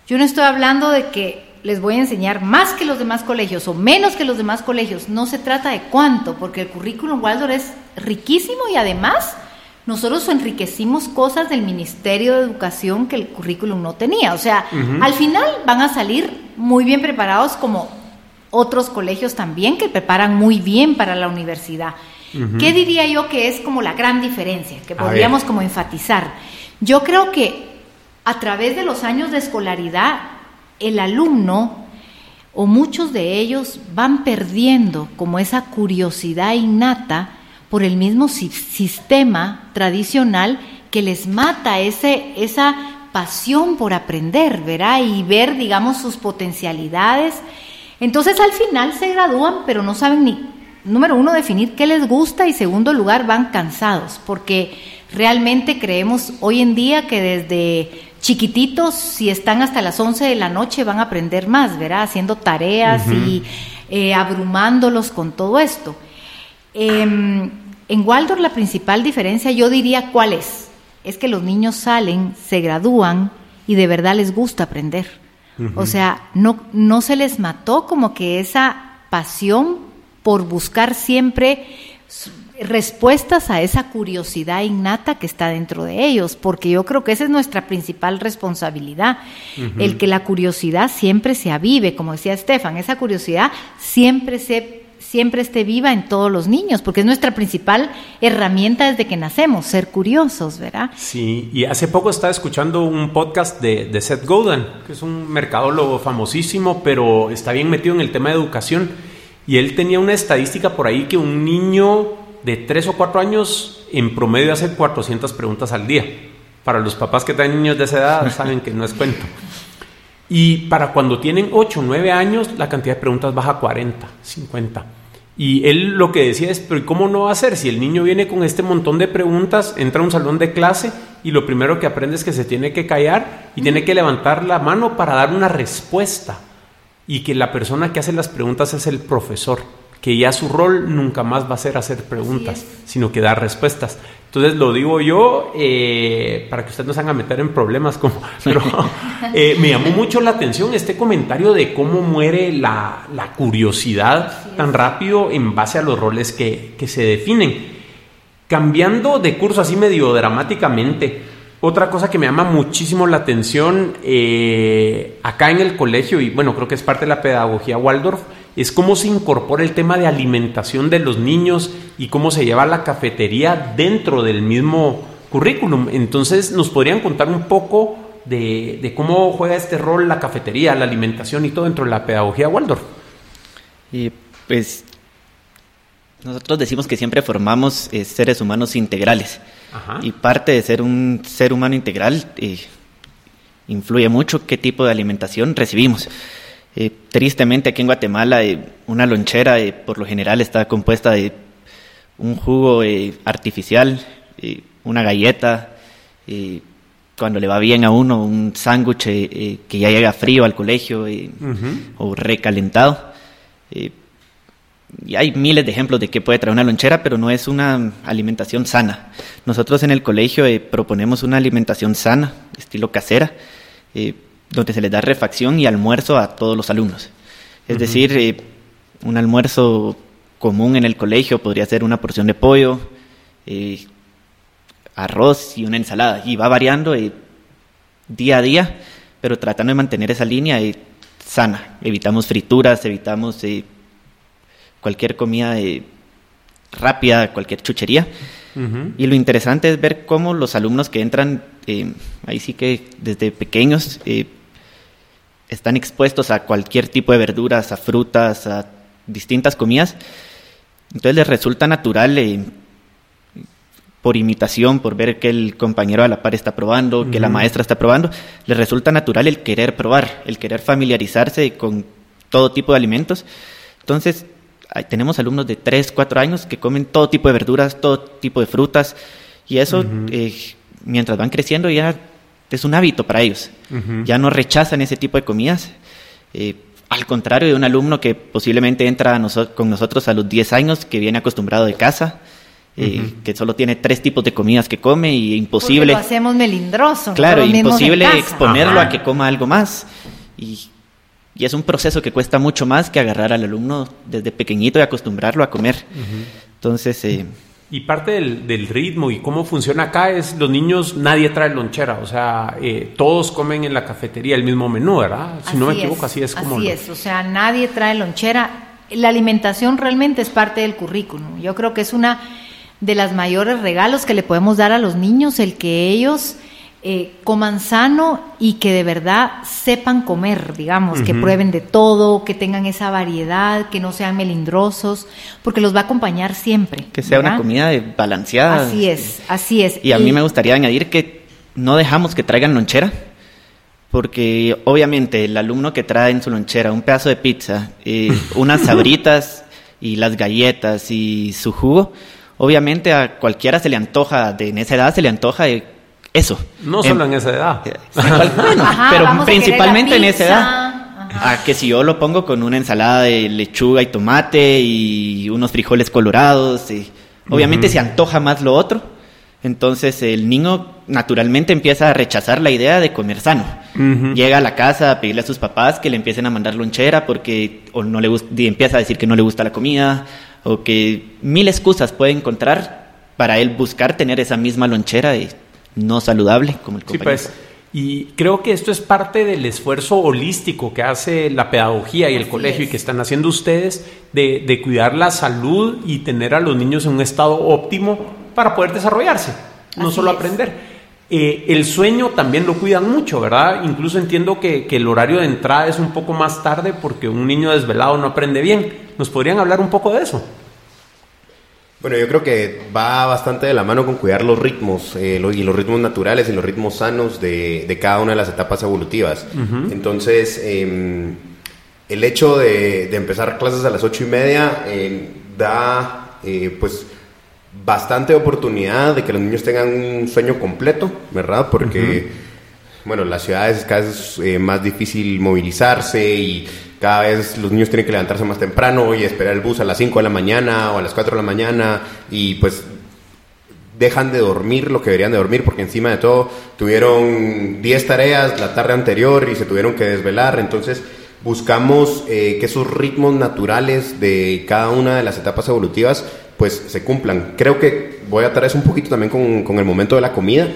yo no estoy hablando de que les voy a enseñar más que los demás colegios o menos que los demás colegios. No se trata de cuánto, porque el currículum Waldorf es riquísimo y además nosotros enriquecimos cosas del Ministerio de Educación que el currículum no tenía. O sea, al final van a salir muy bien preparados como otros colegios también que preparan muy bien para la universidad. ¿Qué diría yo que es como la gran diferencia que podríamos como enfatizar? Yo creo que a través de los años de escolaridad, el alumno o muchos de ellos van perdiendo como esa curiosidad innata por el mismo sistema tradicional que les mata ese, esa pasión por aprender, ¿verdad? Y ver, digamos, sus potencialidades. Entonces al final se gradúan, pero no saben ni, número uno, definir qué les gusta y segundo lugar, van cansados, porque realmente creemos hoy en día que desde chiquititos, si están hasta las 11 de la noche, van a aprender más, ¿verdad? Haciendo tareas y eh, abrumándolos con todo esto. Em, en Waldorf la principal diferencia, yo diría cuál es, es que los niños salen, se gradúan y de verdad les gusta aprender. O sea, no, no se les mató como que esa pasión por buscar siempre respuestas a esa curiosidad innata que está dentro de ellos, porque yo creo que esa es nuestra principal responsabilidad, el que la curiosidad siempre se avive, como decía Estefan, esa curiosidad siempre se, siempre esté viva en todos los niños, porque es nuestra principal herramienta desde que nacemos, ser curiosos, ¿verdad? Sí, y hace poco estaba escuchando un podcast de, de Seth Godin, que es un mercadólogo famosísimo, pero está bien metido en el tema de educación, y él tenía una estadística por ahí que un niño de 3 o 4 años en promedio hace 400 preguntas al día. Para los papás que traen niños de esa edad saben que no es cuento. Y para cuando tienen 8 o 9 años, la cantidad de preguntas baja a 40, 50. Y él lo que decía es, pero ¿cómo no va a ser? Si el niño viene con este montón de preguntas, entra a un salón de clase y lo primero que aprende es que se tiene que callar y tiene que levantar la mano para dar una respuesta. Y que la persona que hace las preguntas es el profesor que ya su rol nunca más va a ser hacer preguntas, sino que dar respuestas. Entonces lo digo yo eh, para que ustedes no se hagan a meter en problemas, como, pero eh, me llamó mucho la atención este comentario de cómo muere la, curiosidad tan rápido en base a los roles que, se definen. Cambiando de curso así medio dramáticamente, otra cosa que me llama muchísimo la atención eh, acá en el colegio, y bueno, creo que es parte de la pedagogía Waldorf, es cómo se incorpora el tema de alimentación de los niños y cómo se lleva la cafetería dentro del mismo currículum. Entonces, ¿nos podrían contar un poco de, cómo juega este rol la cafetería, la alimentación y todo dentro de la pedagogía Waldorf? Y pues nosotros decimos que siempre formamos eh, seres humanos integrales. Y parte de ser un ser humano integral eh, influye mucho qué tipo de alimentación recibimos. Eh, tristemente aquí en Guatemala eh, una lonchera eh, por lo general está compuesta de un jugo artificial, una galleta, cuando le va bien a uno un sándwich que ya llega frío al colegio o recalentado. y hay miles de ejemplos de qué puede traer una lonchera, pero no es una alimentación sana. Nosotros en el colegio proponemos una alimentación sana, estilo casera donde se les da refacción y almuerzo a todos los alumnos. Es decir, eh, un almuerzo común en el colegio podría ser una porción de pollo, eh, arroz y una ensalada. Y va variando eh, día a día, pero tratando de mantener esa línea sana. Evitamos frituras, evitamos cualquier comida rápida, cualquier chuchería. Y lo interesante es ver cómo los alumnos que entran, ahí sí que desde pequeños, están expuestos a cualquier tipo de verduras, a frutas, a distintas comidas. Entonces les resulta natural, eh, por imitación, por ver que el compañero a la par está probando, que la maestra está probando, les resulta natural el querer probar, el querer familiarizarse con todo tipo de alimentos. Entonces, tenemos alumnos de 3, 4 años que comen todo tipo de verduras, todo tipo de frutas, y eso, eh, mientras van creciendo, ya es un hábito para ellos. Ya no rechazan ese tipo de comidas. Eh, al contrario de un alumno que posiblemente entra con nosotros a los 10 años, que viene acostumbrado de casa, eh, que solo tiene tres tipos de comidas que come y imposible... lo hacemos melindroso. Claro, imposible exponerlo a que coma algo más. Y, y, es un proceso que cuesta mucho más que agarrar al alumno desde pequeñito y acostumbrarlo a comer. Entonces... Eh, y parte del, ritmo y cómo funciona acá es los niños, nadie trae lonchera, o sea, eh, todos comen en la cafetería el mismo menú, ¿verdad? Si no me equivoco, así es como... Así es, o sea, nadie trae lonchera. La alimentación realmente es parte del currículum. Yo creo que es una de las mayores regalos que le podemos dar a los niños, el que ellos eh, coman sano y que de verdad sepan comer, digamos, que prueben de todo, que tengan esa variedad, que no sean melindrosos, porque los va a acompañar siempre. Que sea una comida balanceada. Así es, así es. Y a mí me gustaría añadir que no dejamos que traigan lonchera, porque obviamente el alumno que trae en su lonchera un pedazo de pizza, eh, unas sabritas y las galletas y su jugo, obviamente a cualquiera se le antoja, de, en esa edad se le antoja de eso. No solo en, esa edad. pero principalmente en esa edad. A que si yo lo pongo con una ensalada de lechuga y tomate y unos frijoles colorados, y obviamente se antoja más lo otro. Entonces el niño naturalmente empieza a rechazar la idea de comer sano. Llega a la casa a pedirle a sus papás que le empiecen a mandar lonchera porque o no le gusta, empieza a decir que no le gusta la comida o que mil excusas puede encontrar para él buscar tener esa misma lonchera y no saludable como el compañero. Sí, pues. Y creo que esto es parte del esfuerzo holístico que hace la pedagogía y el colegio y que están haciendo ustedes de, cuidar la salud y tener a los niños en un estado óptimo para poder desarrollarse, no solo aprender. Eh, el sueño también lo cuidan mucho, ¿verdad? Incluso entiendo que, que, el horario de entrada es un poco más tarde porque un niño desvelado no aprende bien. ¿Nos podrían hablar un poco de eso? Bueno, yo creo que va bastante de la mano con cuidar los ritmos eh, y los ritmos naturales y los ritmos sanos de, cada una de las etapas evolutivas. Entonces, em, el hecho de, empezar clases a las ocho y media em, da, eh, pues, bastante oportunidad de que los niños tengan un sueño completo, ¿verdad? Porque, bueno, las ciudades es cada vez eh, más difícil movilizarse y cada vez los niños tienen que levantarse más temprano y esperar el bus a las 5 de la mañana o a las 4 de la mañana y pues dejan de dormir lo que deberían de dormir porque encima de todo tuvieron 10 tareas la tarde anterior y se tuvieron que desvelar. Entonces buscamos eh, que esos ritmos naturales de cada una de las etapas evolutivas pues se cumplan. Creo que voy a traer un poquito también con, con el momento de la comida.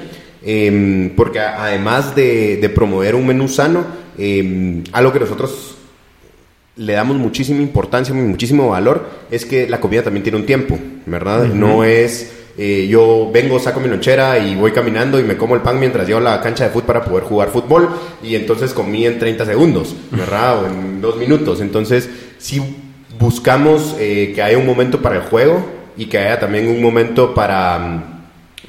Em, porque además de, de, promover un menú sano, eh, algo que nosotros le damos muchísima importancia, muchísimo valor, es que la comida también tiene un tiempo, ¿verdad? No es eh, yo vengo, saco mi lonchera y voy caminando y me como el pan mientras llevo a la cancha de fútbol para poder jugar fútbol y entonces comí en 30 segundos, ¿verdad? O en dos minutos. Entonces, si buscamos eh, que haya un momento para el juego y que haya también un momento para mm,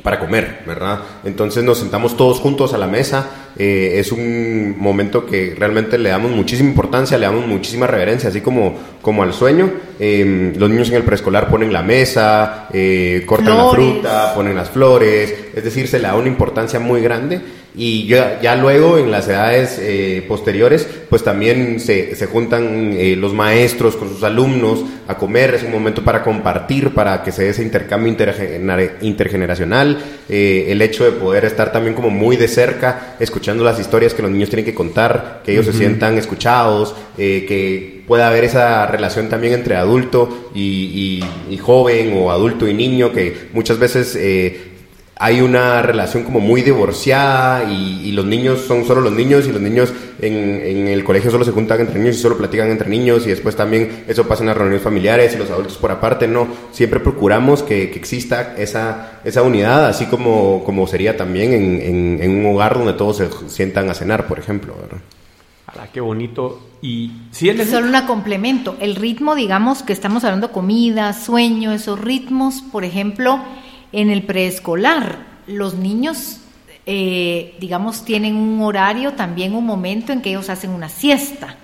para comer, ¿verdad? Entonces nos sentamos todos juntos a la mesa, eh, es un momento que realmente le damos muchísima importancia, le damos muchísima reverencia, así como, como al sueño. Em, los niños en el preescolar ponen la mesa, eh, cortan la fruta, ponen las flores, es decir, se le da una importancia muy grande y ya, ya luego en las edades eh, posteriores pues también se, se juntan eh, los maestros con sus alumnos a comer, es un momento para compartir, para que se dé ese intercambio intergeneracional, eh, el hecho de poder estar también como muy de cerca escuchando las historias que los niños tienen que contar, que ellos se sientan escuchados, que pueda haber esa relación también entre adulto y, y, joven o adulto y niño que muchas veces hay una relación como muy divorciada y, los niños son solo los niños y los niños en, el colegio solo se juntan entre niños y solo platican entre niños y después también eso pasa en las reuniones familiares y los adultos por aparte, no, siempre procuramos que, exista esa, esa unidad, así como, como sería también en, un hogar donde todos se sientan a cenar, por ejemplo. Ah, qué bonito. Y si Solo un complemento. El ritmo, digamos, que estamos hablando comida, sueño, esos ritmos, por ejemplo, en el preescolar, los niños, eh, digamos, tienen un horario, también un momento en que ellos hacen una siesta.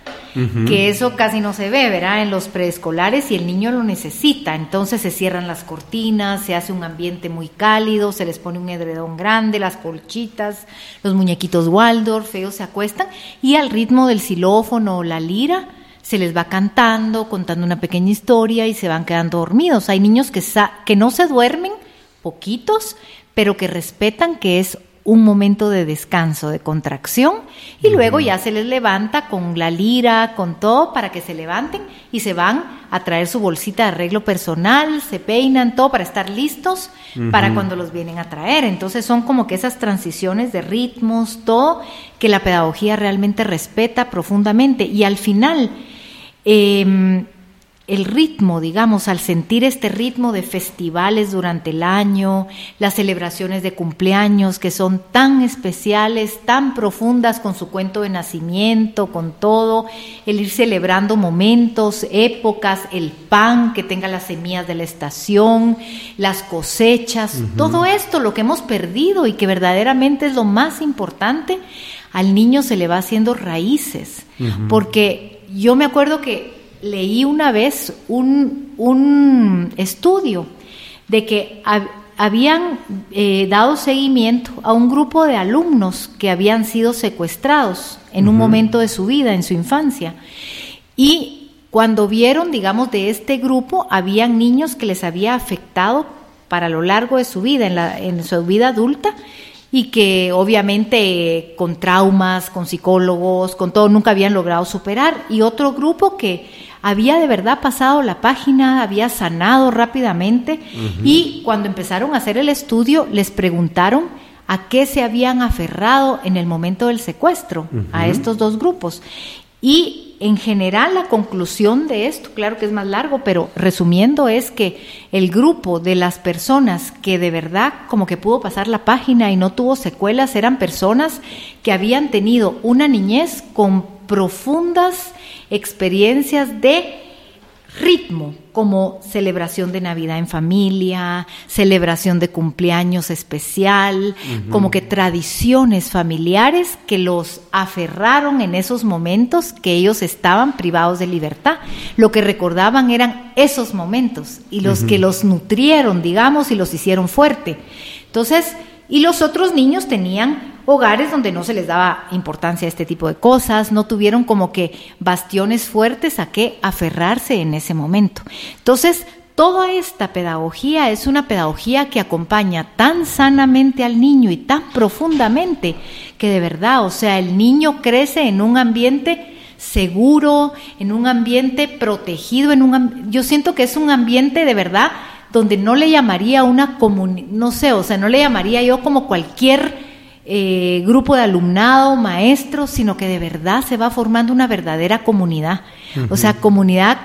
que eso casi no se ve, ¿verdad? En los preescolares y el niño lo necesita. Entonces se cierran las cortinas, se hace un ambiente muy cálido, se les pone un edredón grande, las colchitas, los muñequitos Waldorf, ellos se acuestan y al ritmo del xilófono o la lira se les va cantando, contando una pequeña historia y se van quedando dormidos. Hay niños que, que no se duermen poquitos, pero que respetan que es un momento de descanso, de contracción, y luego ya se les levanta con la lira, con todo, para que se levanten y se van a traer su bolsita de arreglo personal, se peinan, todo para estar listos para cuando los vienen a traer. Entonces son como que esas transiciones de ritmos, todo, que la pedagogía realmente respeta profundamente. Y al final, eh, el ritmo, digamos, al sentir este ritmo de festivales durante el año, las celebraciones de cumpleaños que son tan especiales, tan profundas con su cuento de nacimiento, con todo, el ir celebrando momentos, épocas, el pan que tenga las semillas de la estación, las cosechas, todo esto, lo que hemos perdido y que verdaderamente es lo más importante, al niño se le va haciendo raíces, porque yo me acuerdo que leí una vez un, estudio de que habían eh, dado seguimiento a un grupo de alumnos que habían sido secuestrados en un momento de su vida, en su infancia. Y cuando vieron, digamos, de este grupo, habían niños que les había afectado para lo largo de su vida, en, la, en su vida adulta, y que obviamente con traumas, con psicólogos, con todo, nunca habían logrado superar. Y otro grupo que había de verdad pasado la página, había sanado rápidamente y cuando empezaron a hacer el estudio les preguntaron a qué se habían aferrado en el momento del secuestro a estos dos grupos. Y en general la conclusión de esto, claro que es más largo, pero resumiendo es que el grupo de las personas que de verdad como que pudo pasar la página y no tuvo secuelas eran personas que habían tenido una niñez con profundas experiencias de ritmo, como celebración de Navidad en familia, celebración de cumpleaños especial, como que tradiciones familiares que los aferraron en esos momentos que ellos estaban privados de libertad. Lo que recordaban eran esos momentos y los que los nutrieron, digamos, y los hicieron fuerte. Entonces, y los otros niños tenían hogares donde no se les daba importancia a este tipo de cosas, no tuvieron como que bastiones fuertes a qué aferrarse en ese momento. Entonces, toda esta pedagogía es una pedagogía que acompaña tan sanamente al niño y tan profundamente que de verdad, o sea, el niño crece en un ambiente seguro, en un ambiente protegido, en un yo siento que es un ambiente de verdad donde no le llamaría una comunidad, no sé, o sea, no le llamaría yo como cualquier eh, grupo de alumnado, maestros, sino que de verdad se va formando una verdadera comunidad. O sea, comunidad,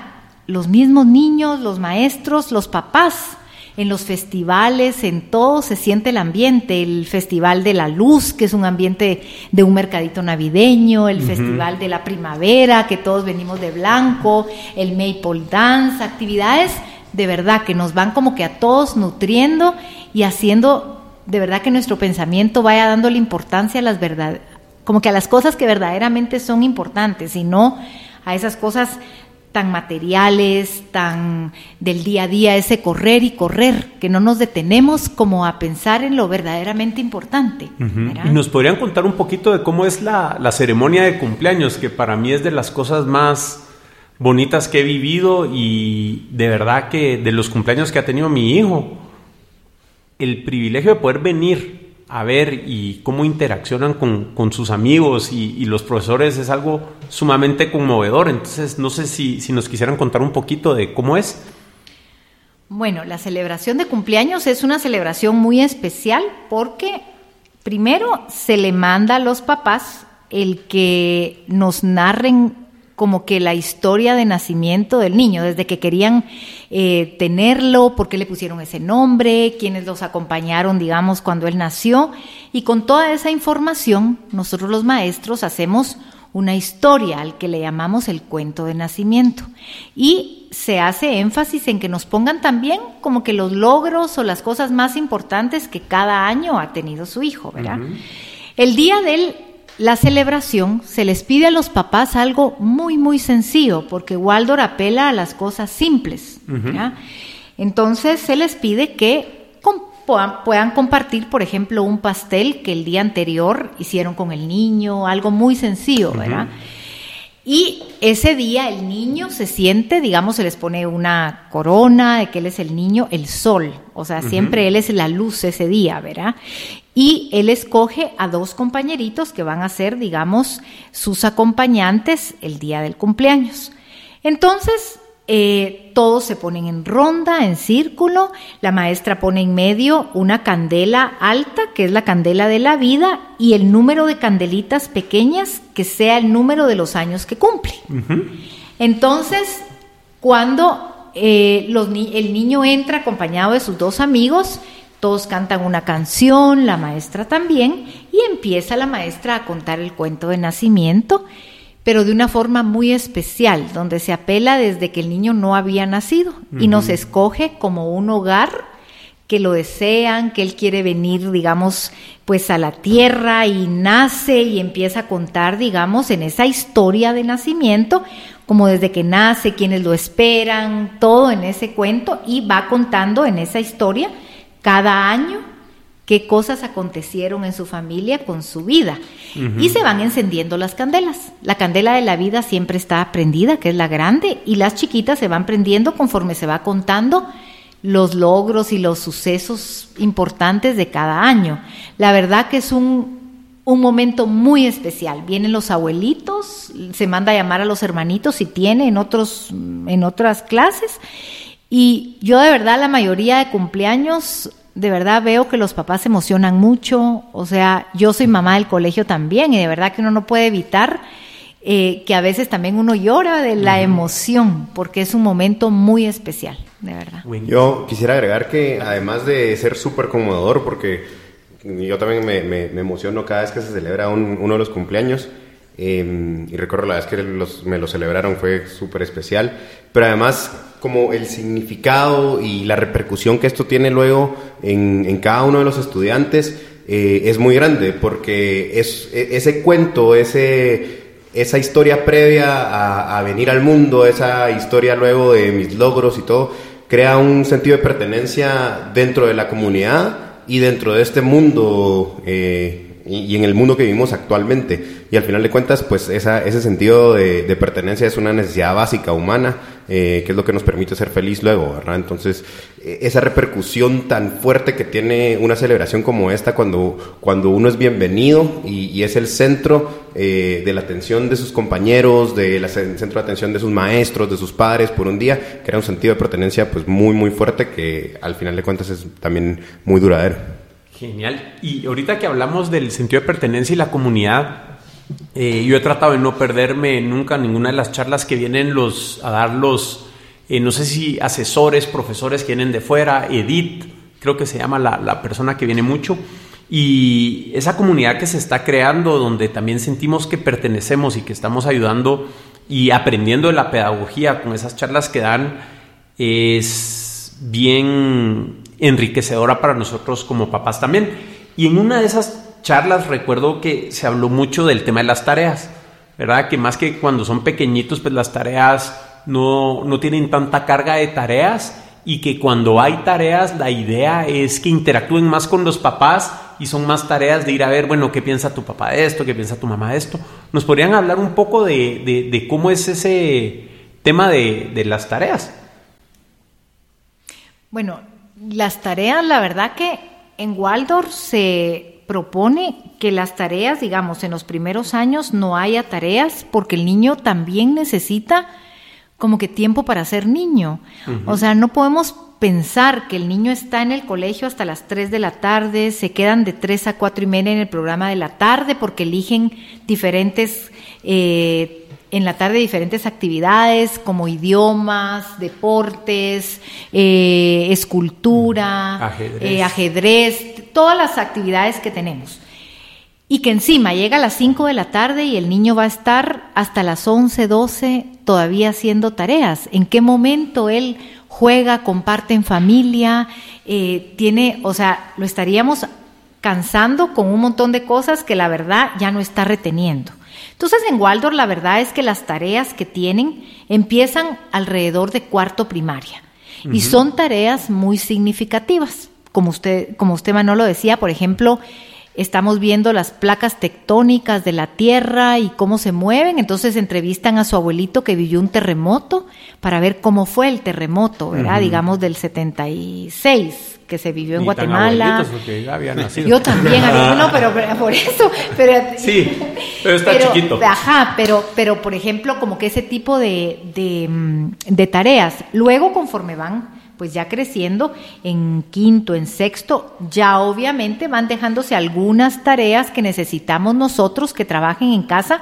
los mismos niños, los maestros, los papás. En los festivales, en todo se siente el ambiente, el Festival de la Luz, que es un ambiente de un mercadito navideño, el Festival de la Primavera, que todos venimos de blanco, el Maple Dance, actividades de verdad que nos van como que a todos nutriendo y haciendo de verdad que nuestro pensamiento vaya dándole importancia a las verdad, como que a las cosas que verdaderamente son importantes y no a esas cosas tan materiales, tan del día a día, ese correr y correr, que no nos detenemos como a pensar en lo verdaderamente importante. Y nos podrían contar un poquito de cómo es la, la ceremonia de cumpleaños, que para mí es de las cosas más bonitas que he vivido y de verdad que de los cumpleaños que ha tenido mi hijo, el privilegio de poder venir a ver y cómo interaccionan con, sus amigos y, los profesores es algo sumamente conmovedor. Entonces, no sé si, si nos quisieran contar un poquito de cómo es. Bueno, la celebración de cumpleaños es una celebración muy especial porque primero se le manda a los papás el que nos narren como que la historia de nacimiento del niño, desde que querían eh, tenerlo, por qué le pusieron ese nombre, quiénes los acompañaron, digamos, cuando él nació. Y con toda esa información, nosotros los maestros hacemos una historia al que le llamamos el cuento de nacimiento. Y se hace énfasis en que nos pongan también como que los logros o las cosas más importantes que cada año ha tenido su hijo, ¿verdad? El día del la celebración se les pide a los papás algo muy, muy sencillo, porque Waldor apela a las cosas simples. Entonces se les pide que puedan, compartir, por ejemplo, un pastel que el día anterior hicieron con el niño, algo muy sencillo, ¿verdad? Y ese día el niño se siente, digamos, se les pone una corona de que él es el niño, el sol, o sea, siempre él es la luz ese día, ¿verdad? Y él escoge a dos compañeritos que van a ser, digamos, sus acompañantes el día del cumpleaños. Entonces, eh, todos se ponen en ronda, en círculo, la maestra pone en medio una candela alta, que es la candela de la vida, y el número de candelitas pequeñas, que sea el número de los años que cumple. Entonces, cuando eh, el niño entra acompañado de sus dos amigos, todos cantan una canción, la maestra también, y empieza la maestra a contar el cuento de nacimiento pero de una forma muy especial, donde se apela desde que el niño no había nacido y nos escoge como un hogar que lo desean, que él quiere venir, digamos, pues a la tierra y nace y empieza a contar, digamos, en esa historia de nacimiento, como desde que nace, quienes lo esperan, todo en ese cuento y va contando en esa historia cada año qué cosas acontecieron en su familia con su vida. Y se van encendiendo las candelas. La candela de la vida siempre está prendida, que es la grande, y las chiquitas se van prendiendo conforme se va contando los logros y los sucesos importantes de cada año. La verdad que es un, un momento muy especial. Vienen los abuelitos, se manda a llamar a los hermanitos si tiene en, otros, en otras clases. Y yo de verdad la mayoría de cumpleaños De verdad veo que los papás se emocionan mucho, o sea, yo soy mamá del colegio también y de verdad que uno no puede evitar eh, que a veces también uno llora de la emoción, porque es un momento muy especial, de verdad. Yo quisiera agregar que además de ser súper conmovedor, porque yo también me, me, emociono cada vez que se celebra uno de los cumpleaños, em, y recuerdo la vez que me lo celebraron fue súper especial, pero además como el significado y la repercusión que esto tiene luego en, en cada uno de los estudiantes eh, es muy grande, porque es, e, ese cuento, ese esa historia previa a, venir al mundo, esa historia luego de mis logros y todo, crea un sentido de pertenencia dentro de la comunidad y dentro de este mundo eh, y, en el mundo que vivimos actualmente. Y al final de cuentas, pues esa, ese sentido de, pertenencia es una necesidad básica humana, eh, que es lo que nos permite ser feliz luego, ¿verdad? Entonces, e, esa repercusión tan fuerte que tiene una celebración como esta cuando, cuando uno es bienvenido y, es el centro eh, de la atención de sus compañeros, del centro de atención de sus maestros, de sus padres por un día, crea un sentido de pertenencia pues muy, muy fuerte que al final de cuentas es también muy duradero. Genial. Y ahorita que hablamos del sentido de pertenencia y la comunidad, eh, yo he tratado de no perderme nunca ninguna de las charlas que vienen los, a dar los, eh, no sé si asesores, profesores que vienen de fuera, Edith, creo que se llama la, la persona que viene mucho. Y esa comunidad que se está creando, donde también sentimos que pertenecemos y que estamos ayudando y aprendiendo de la pedagogía con esas charlas que dan, es bien enriquecedora para nosotros como papás también. Y en una de esas charlas recuerdo que se habló mucho del tema de las tareas, ¿verdad? Que más que cuando son pequeñitos, pues las tareas no, no tienen tanta carga de tareas y que cuando hay tareas la idea es que interactúen más con los papás y son más tareas de ir a ver, bueno, qué piensa tu papá de esto, qué piensa tu mamá de esto. ¿Nos podrían hablar un poco de, de cómo es ese tema de, de las tareas? Bueno, las tareas, la verdad que en Waldorf se propone que las tareas, digamos, en los primeros años no haya tareas porque el niño también necesita como que tiempo para ser niño. O sea, no podemos pensar que el niño está en el colegio hasta las 3 de la tarde, se quedan de 3 a 4 y media en el programa de la tarde porque eligen diferentes eh, en la tarde diferentes actividades como idiomas, deportes, eh, escultura, eh, ajedrez. Todas las actividades que tenemos. Y que encima llega a las 5 de la tarde y el niño va a estar hasta las 11, 12 todavía haciendo tareas. ¿En qué momento él juega, comparte en familia? Eh, tiene, o sea, lo estaríamos cansando con un montón de cosas que la verdad ya no está reteniendo. Entonces en Waldorf la verdad es que las tareas que tienen empiezan alrededor de cuarto primaria y son tareas muy significativas. Como usted, como usted Manolo decía, por ejemplo, estamos viendo las placas tectónicas de la Tierra y cómo se mueven, entonces entrevistan a su abuelito que vivió un terremoto para ver cómo fue el terremoto, ¿verdad? Digamos del 76 que se vivió en Guatemala. Yo también, no, pero, por eso. Pero, sí, pero está chiquito. Ajá, pero, pero por ejemplo, como que ese tipo de, de, mm, de tareas. Luego, conforme van pues ya creciendo en quinto, en sexto, ya obviamente van dejándose algunas tareas que necesitamos nosotros que trabajen en casa,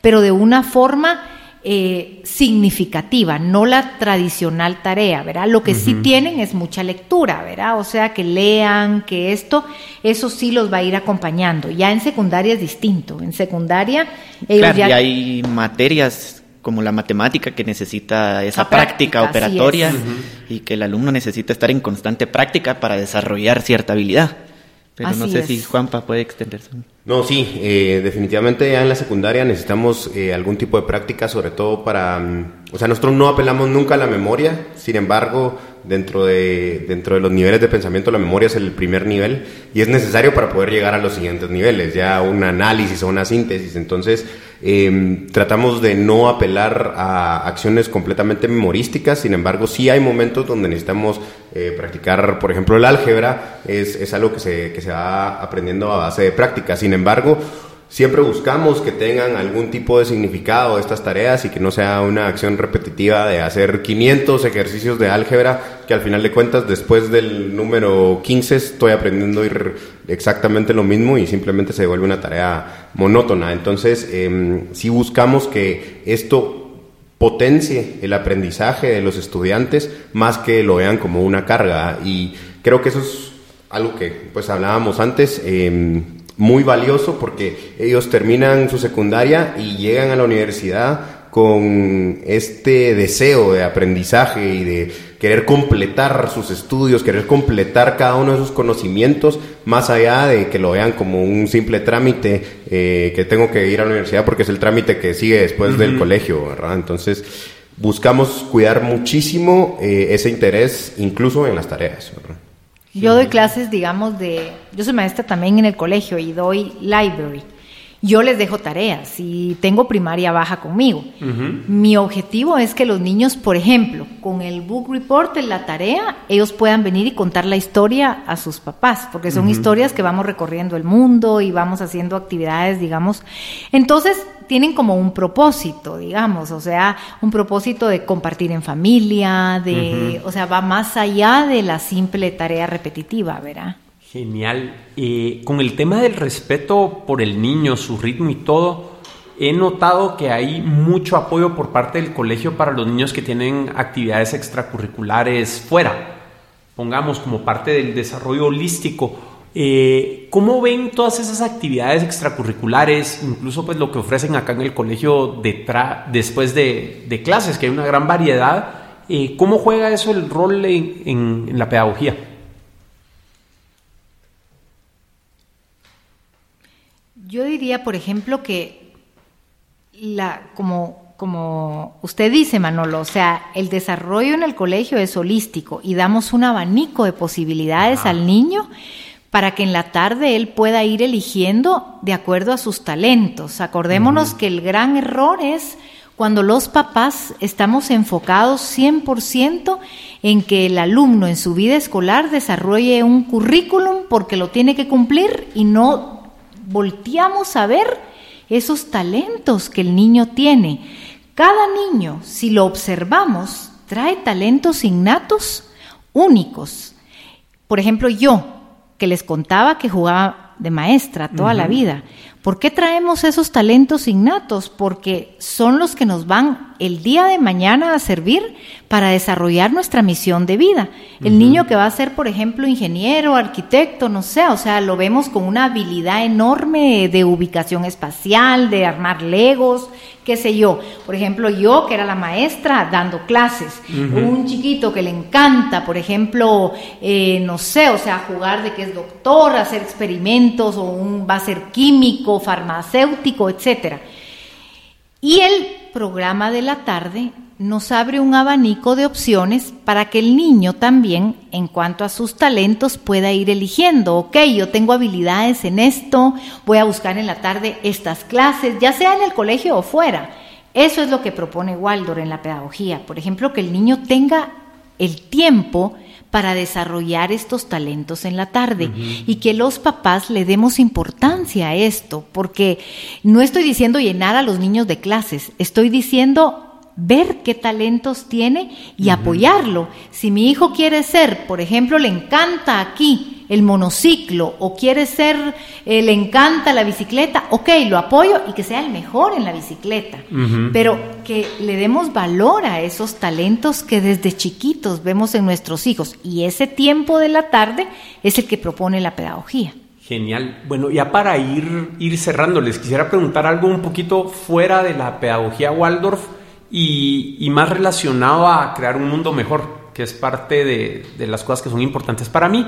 pero de una forma eh, significativa, no la tradicional tarea, ¿verdad? Lo que sí tienen es mucha lectura, ¿verdad? O sea, que lean, que esto, eso sí los va a ir acompañando. Ya en secundaria es distinto. En secundaria claro, ya... y hay materias como la matemática que necesita esa práctica, operatoria y que el alumno necesita estar en constante práctica para desarrollar cierta habilidad. Pero no sé si Juanpa puede extenderse. No, sí, eh, definitivamente ya en la secundaria necesitamos eh, algún tipo de práctica, sobre todo para... Mm, o sea, nosotros no apelamos nunca a la memoria, sin embargo, dentro de, dentro de los niveles de pensamiento, la memoria es el primer nivel y es necesario para poder llegar a los siguientes niveles, ya un análisis o una síntesis. Entonces, em, tratamos de no apelar a acciones completamente memorísticas, sin embargo, sí hay momentos donde necesitamos eh, practicar, por ejemplo, el álgebra, es, es algo que se, que se va aprendiendo a base de práctica. Sin embargo, Siempre buscamos que tengan algún tipo de significado estas tareas y que no sea una acción repetitiva de hacer 500 ejercicios de álgebra que al final de cuentas después del número 15 estoy aprendiendo exactamente lo mismo y simplemente se vuelve una tarea monótona. Entonces, eh, si buscamos que esto potencie el aprendizaje de los estudiantes más que lo vean como una carga y creo que eso es algo que pues hablábamos antes. Eh, muy valioso porque ellos terminan su secundaria y llegan a la universidad con este deseo de aprendizaje y de querer completar sus estudios, querer completar cada uno de sus conocimientos, más allá de que lo vean como un simple trámite eh, que tengo que ir a la universidad porque es el trámite que sigue después del colegio, ¿verdad? Entonces, buscamos cuidar muchísimo eh, ese interés, incluso en las tareas, ¿verdad? Yo doy clases, digamos, de... Yo soy maestra también en el colegio y doy library. Yo les dejo tareas y tengo primaria baja conmigo. Mi objetivo es que los niños, por ejemplo, con el book report en la tarea, ellos puedan venir y contar la historia a sus papás, porque son historias que vamos recorriendo el mundo y vamos haciendo actividades, digamos. Entonces, tienen como un propósito, digamos, o sea, un propósito de compartir en familia, de, o sea, va más allá de la simple tarea repetitiva, ¿verdad? Genial. Eh, con el tema del respeto por el niño, su ritmo y todo, he notado que hay mucho apoyo por parte del colegio para los niños que tienen actividades extracurriculares fuera, pongamos como parte del desarrollo holístico eh, ¿Cómo ven todas esas actividades extracurriculares, incluso pues lo que ofrecen acá en el colegio después de, clases, que hay una gran variedad? Eh, ¿Cómo juega eso el rol en, la pedagogía? Yo diría, por ejemplo, que la, como, como usted dice, Manolo, o sea, el desarrollo en el colegio es holístico y damos un abanico de posibilidades al niño para que en la tarde él pueda ir eligiendo de acuerdo a sus talentos. Acordémonos que el gran error es cuando los papás estamos enfocados 100% en que el alumno en su vida escolar desarrolle un currículum porque lo tiene que cumplir y no volteamos a ver esos talentos que el niño tiene. Cada niño, si lo observamos, trae talentos innatos únicos. Por ejemplo, yo, que les contaba que jugaba de maestra toda la vida. ¿Por qué traemos esos talentos innatos? Porque son los que nos van el día de mañana a servir para desarrollar nuestra misión de vida. El niño que va a ser, por ejemplo, ingeniero, arquitecto, no sé, o sea, lo vemos con una habilidad enorme de ubicación espacial, de armar legos, qué sé yo. Por ejemplo, yo que era la maestra dando clases, un chiquito que le encanta, por ejemplo, eh, no sé, o sea, jugar de que es doctor, hacer experimentos, o un, va a ser químico, farmacéutico, etcétera. Y el programa de la tarde nos abre un abanico de opciones para que el niño también, en cuanto a sus talentos, pueda ir eligiendo, ok, yo tengo habilidades en esto, voy a buscar en la tarde estas clases, ya sea en el colegio o fuera. Eso es lo que propone Waldor en la pedagogía. Por ejemplo, que el niño tenga el tiempo para desarrollar estos talentos en la tarde. Y que los papás le demos importancia a esto, porque no estoy diciendo llenar a los niños de clases, estoy diciendo ver qué talentos tiene y apoyarlo. Si mi hijo quiere ser, por ejemplo, le encanta aquí el monociclo o quiere ser, eh, le encanta la bicicleta, ok, lo apoyo y que sea el mejor en la bicicleta, pero que le demos valor a esos talentos que desde chiquitos vemos en nuestros hijos y ese tiempo de la tarde es el que propone la pedagogía. Genial. Bueno, ya para ir, ir cerrando, les quisiera preguntar algo un poquito fuera de la pedagogía Waldorf y, más relacionado a crear un mundo mejor, que es parte de, las cosas que son importantes para mí.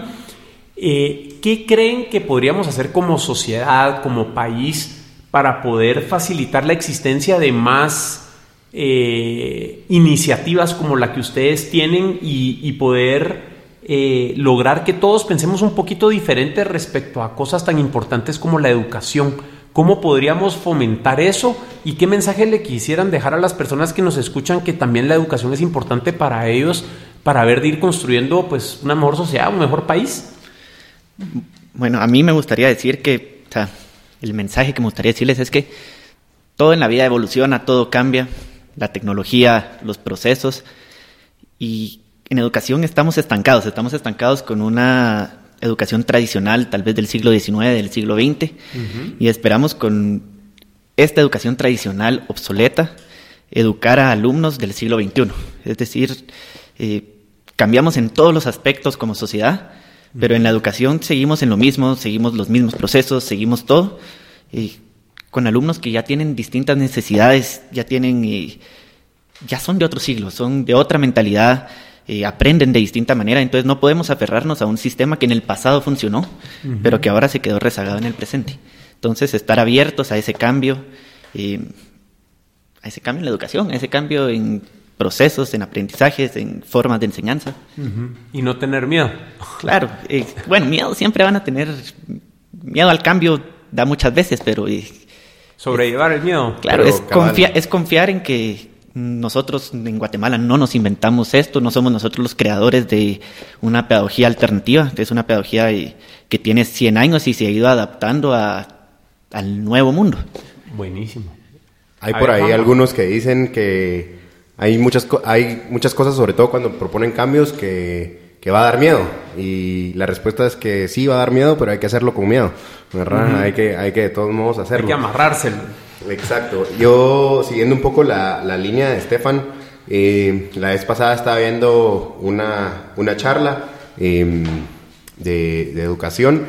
Eh, ¿Qué creen que podríamos hacer como sociedad, como país, para poder facilitar la existencia de más eh, iniciativas como la que ustedes tienen y, poder eh, lograr que todos pensemos un poquito diferente respecto a cosas tan importantes como la educación? ¿Cómo podríamos fomentar eso? ¿Y qué mensaje le quisieran dejar a las personas que nos escuchan que también la educación es importante para ellos para ver de ir construyendo pues una mejor sociedad, un mejor país? Bueno, a mí me gustaría decir que el mensaje que me gustaría decirles es que todo en la vida evoluciona, todo cambia, la tecnología, los procesos, y en educación estamos estancados, estamos estancados con una educación tradicional, tal vez del siglo XIX, del siglo XX, y esperamos con esta educación tradicional obsoleta educar a alumnos del siglo XXI. Es decir, eh, cambiamos en todos los aspectos como sociedad, pero en la educación seguimos en lo mismo, seguimos los mismos procesos, seguimos todo, con alumnos que ya tienen distintas necesidades, ya tienen, eh, ya son de otro siglo, son de otra mentalidad, eh, aprenden de distinta manera, entonces no podemos aferrarnos a un sistema que en el pasado funcionó, pero que ahora se quedó rezagado en el presente. Entonces, estar abiertos a ese cambio, eh, a ese cambio en la educación, a ese cambio en procesos, en aprendizajes, en formas de enseñanza. Y no tener miedo. Claro, eh, bueno, miedo siempre van a tener, miedo al cambio da muchas veces, pero... Sobrellevar el miedo. Claro, es, es confiar en que nosotros en Guatemala no nos inventamos esto, no somos nosotros los creadores de una pedagogía alternativa, es una pedagogía que tiene 100 años y se ha ido adaptando al nuevo mundo. Buenísimo. Hay por ahí algunos que dicen que hay muchas, hay muchas cosas, sobre todo cuando proponen cambios, que, va a dar miedo. Y la respuesta es que sí va a dar miedo, pero hay que hacerlo con miedo. hay, que, hay que de todos modos hacerlo. Hay que amarrárselo. Exacto. Yo, siguiendo un poco la, línea de Estefan, eh, la vez pasada estaba viendo una, una charla em, de, educación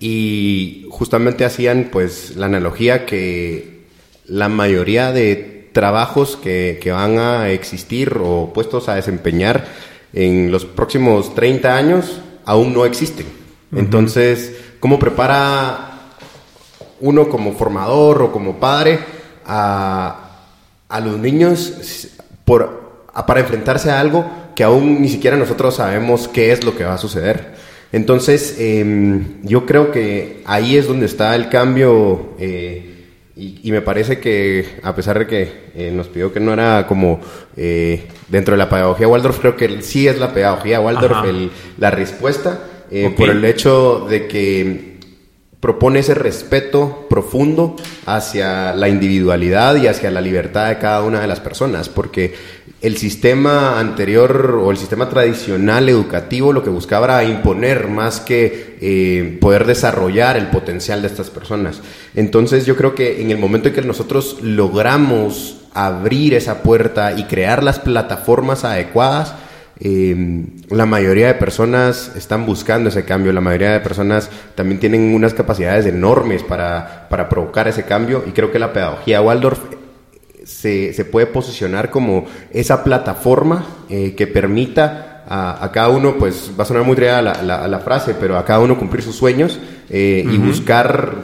y justamente hacían pues la analogía que la mayoría de trabajos que, que van a existir o puestos a desempeñar en los próximos 30 años aún no existen. Entonces, ¿cómo prepara uno como formador o como padre a, los niños por, para enfrentarse a algo que aún ni siquiera nosotros sabemos qué es lo que va a suceder. Entonces, em, yo creo que ahí es donde está el cambio eh, y, me parece que a pesar de que eh, nos pidió que no era como eh, dentro de la pedagogía Waldorf, creo que sí es la pedagogía Waldorf la respuesta por el hecho de que propone ese respeto profundo hacia la individualidad y hacia la libertad de cada una de las personas, porque el sistema anterior o el sistema tradicional educativo lo que buscaba era imponer más que eh, poder desarrollar el potencial de estas personas. Entonces yo creo que en el momento en que nosotros logramos abrir esa puerta y crear las plataformas adecuadas, eh, la mayoría de personas están buscando ese cambio, la mayoría de personas también tienen unas capacidades enormes para, provocar ese cambio y creo que la pedagogía Waldorf se, se puede posicionar como esa plataforma eh, que permita a, cada uno, pues va a sonar muy real la, la, frase, pero a cada uno cumplir sus sueños eh, y buscar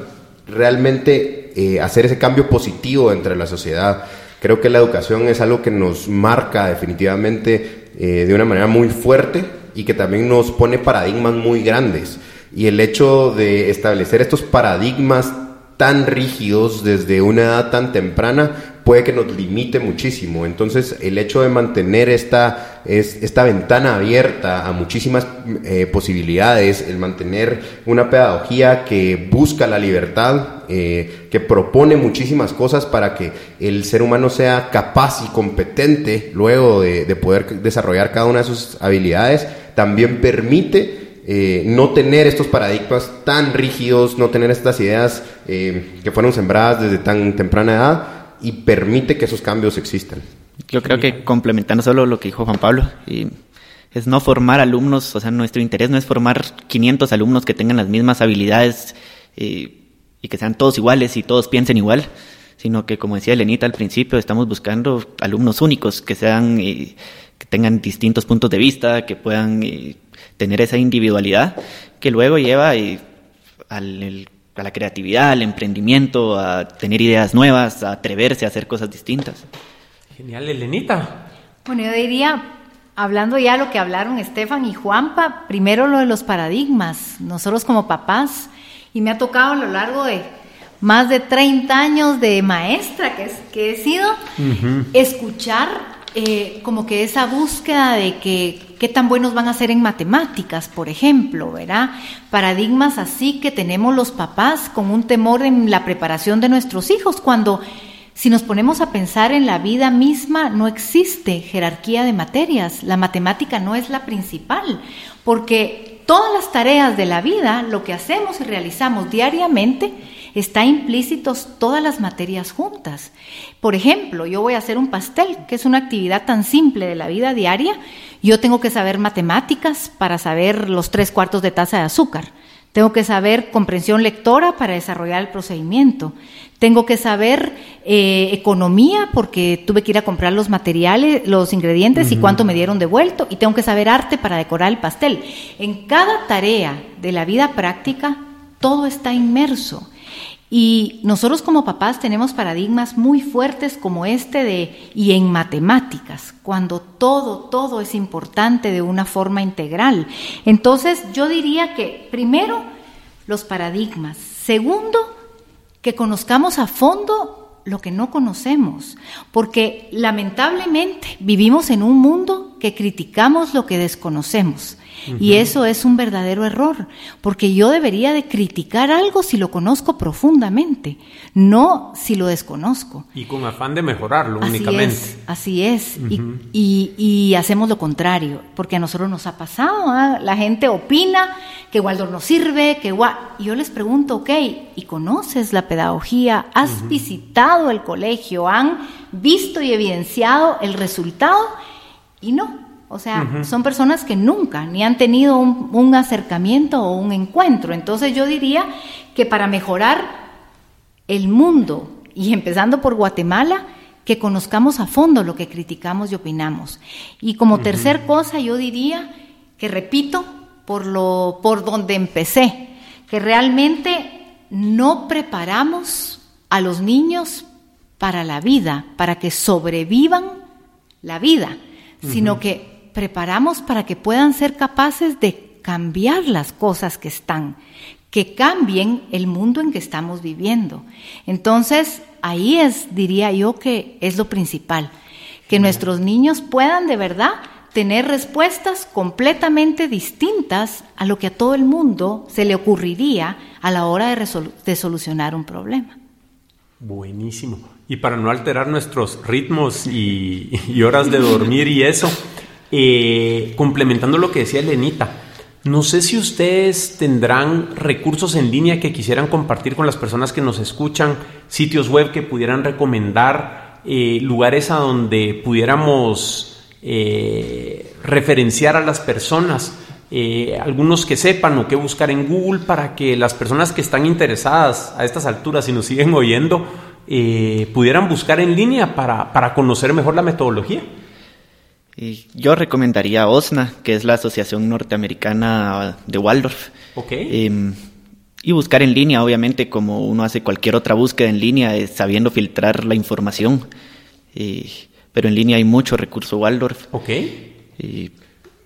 realmente eh, hacer ese cambio positivo entre la sociedad. Creo que la educación es algo que nos marca definitivamente eh, de una manera muy fuerte y que también nos pone paradigmas muy grandes. Y el hecho de establecer estos paradigmas tan rígidos desde una edad tan temprana puede que nos limite muchísimo. Entonces, el hecho de mantener esta, es, esta ventana abierta a muchísimas eh, posibilidades, el mantener una pedagogía que busca la libertad, eh, que propone muchísimas cosas para que el ser humano sea capaz y competente luego de, poder desarrollar cada una de sus habilidades, también permite eh, no tener estos paradigmas tan rígidos, no tener estas ideas que fueron sembradas desde tan temprana edad y permite que esos cambios existan. Yo creo que complementando solo lo que dijo Juan Pablo, y es no formar alumnos, o sea, nuestro interés no es formar 500 alumnos que tengan las mismas habilidades y que sean todos iguales y todos piensen igual, sino que, como decía Elenita al principio, estamos buscando alumnos únicos que sean, que tengan distintos puntos de vista, que puedan tener esa individualidad que luego lleva al a la creatividad, al emprendimiento, a tener ideas nuevas, a atreverse a hacer cosas distintas. Genial, Elenita. Bueno, yo diría, hablando ya lo que hablaron Estefan y Juanpa, primero lo de los paradigmas. Nosotros como papás, y me ha tocado a lo largo de más de 30 años de maestra que, que he sido, escuchar eh, como que esa búsqueda de que qué tan buenos van a ser en matemáticas, por ejemplo, ¿verdad? Paradigmas así que tenemos los papás con un temor en la preparación de nuestros hijos, cuando si nos ponemos a pensar en la vida misma, no existe jerarquía de materias, la matemática no es la principal, porque todas las tareas de la vida, lo que hacemos y realizamos diariamente, está implícitos todas las materias juntas. Por ejemplo, yo voy a hacer un pastel, que es una actividad tan simple de la vida diaria. Yo tengo que saber matemáticas para saber los tres cuartos de taza de azúcar. Tengo que saber comprensión lectora para desarrollar el procedimiento. Tengo que saber eh, economía porque tuve que ir a comprar los materiales, los ingredientes y cuánto me dieron devuelto. Y tengo que saber arte para decorar el pastel. En cada tarea de la vida práctica, todo está inmerso. Y nosotros como papás tenemos paradigmas muy fuertes como este de, y en matemáticas, cuando todo, todo es importante de una forma integral. Entonces yo diría que primero los paradigmas, segundo que conozcamos a fondo lo que no conocemos, porque lamentablemente vivimos en un mundo que criticamos lo que desconocemos. Y eso es un verdadero error, porque yo debería de criticar algo si lo conozco profundamente, no si lo desconozco. Y con afán de mejorarlo únicamente. así es, y, hacemos lo contrario, porque a nosotros nos ha pasado, ¿ah? la gente opina que Waldorf no sirve, que y yo les pregunto, ok, ¿y conoces la pedagogía? ¿Has visitado el colegio? ¿Han visto y evidenciado el resultado? Y no, o sea, son personas que nunca ni han tenido un, acercamiento o un encuentro. Entonces yo diría que para mejorar el mundo, y empezando por Guatemala, que conozcamos a fondo lo que criticamos y opinamos. Y como tercer cosa, yo diría que repito por lo por donde empecé, que realmente no preparamos a los niños para la vida, para que sobrevivan la vida, sino que preparamos para que puedan ser capaces de cambiar las cosas que están, que cambien el mundo en que estamos viviendo. Entonces, ahí es, diría yo, que es lo principal, que nuestros niños puedan de verdad tener respuestas completamente distintas a lo que a todo el mundo se le ocurriría a la hora de, solucionar un problema. Buenísimo. Y para no alterar nuestros ritmos y horas de dormir y eso, eh, complementando lo que decía Lenita, no sé si ustedes tendrán recursos en línea que quisieran compartir con las personas que nos escuchan, sitios web que pudieran recomendar, eh, lugares a donde pudiéramos eh, referenciar a las personas. algunos que sepan o qué buscar en Google para que las personas que están interesadas a estas alturas y nos siguen oyendo pudieran buscar en línea para conocer mejor la metodología yo recomendaría OSNA, que es la Asociación Norteamericana de Waldorf. Em, y buscar en línea, obviamente, como uno hace cualquier otra búsqueda en línea, sabiendo filtrar la información. pero en línea hay mucho recurso Waldorf.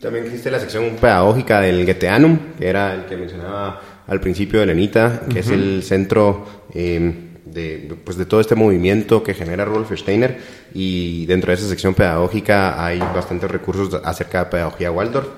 También existe la sección pedagógica del Goetheanum, que era el que mencionaba al principio de Lenita, que es el centro em, de, pues de todo este movimiento que genera Rolf Steiner y dentro de esa sección pedagógica hay bastantes recursos acerca de pedagogía Waldorf.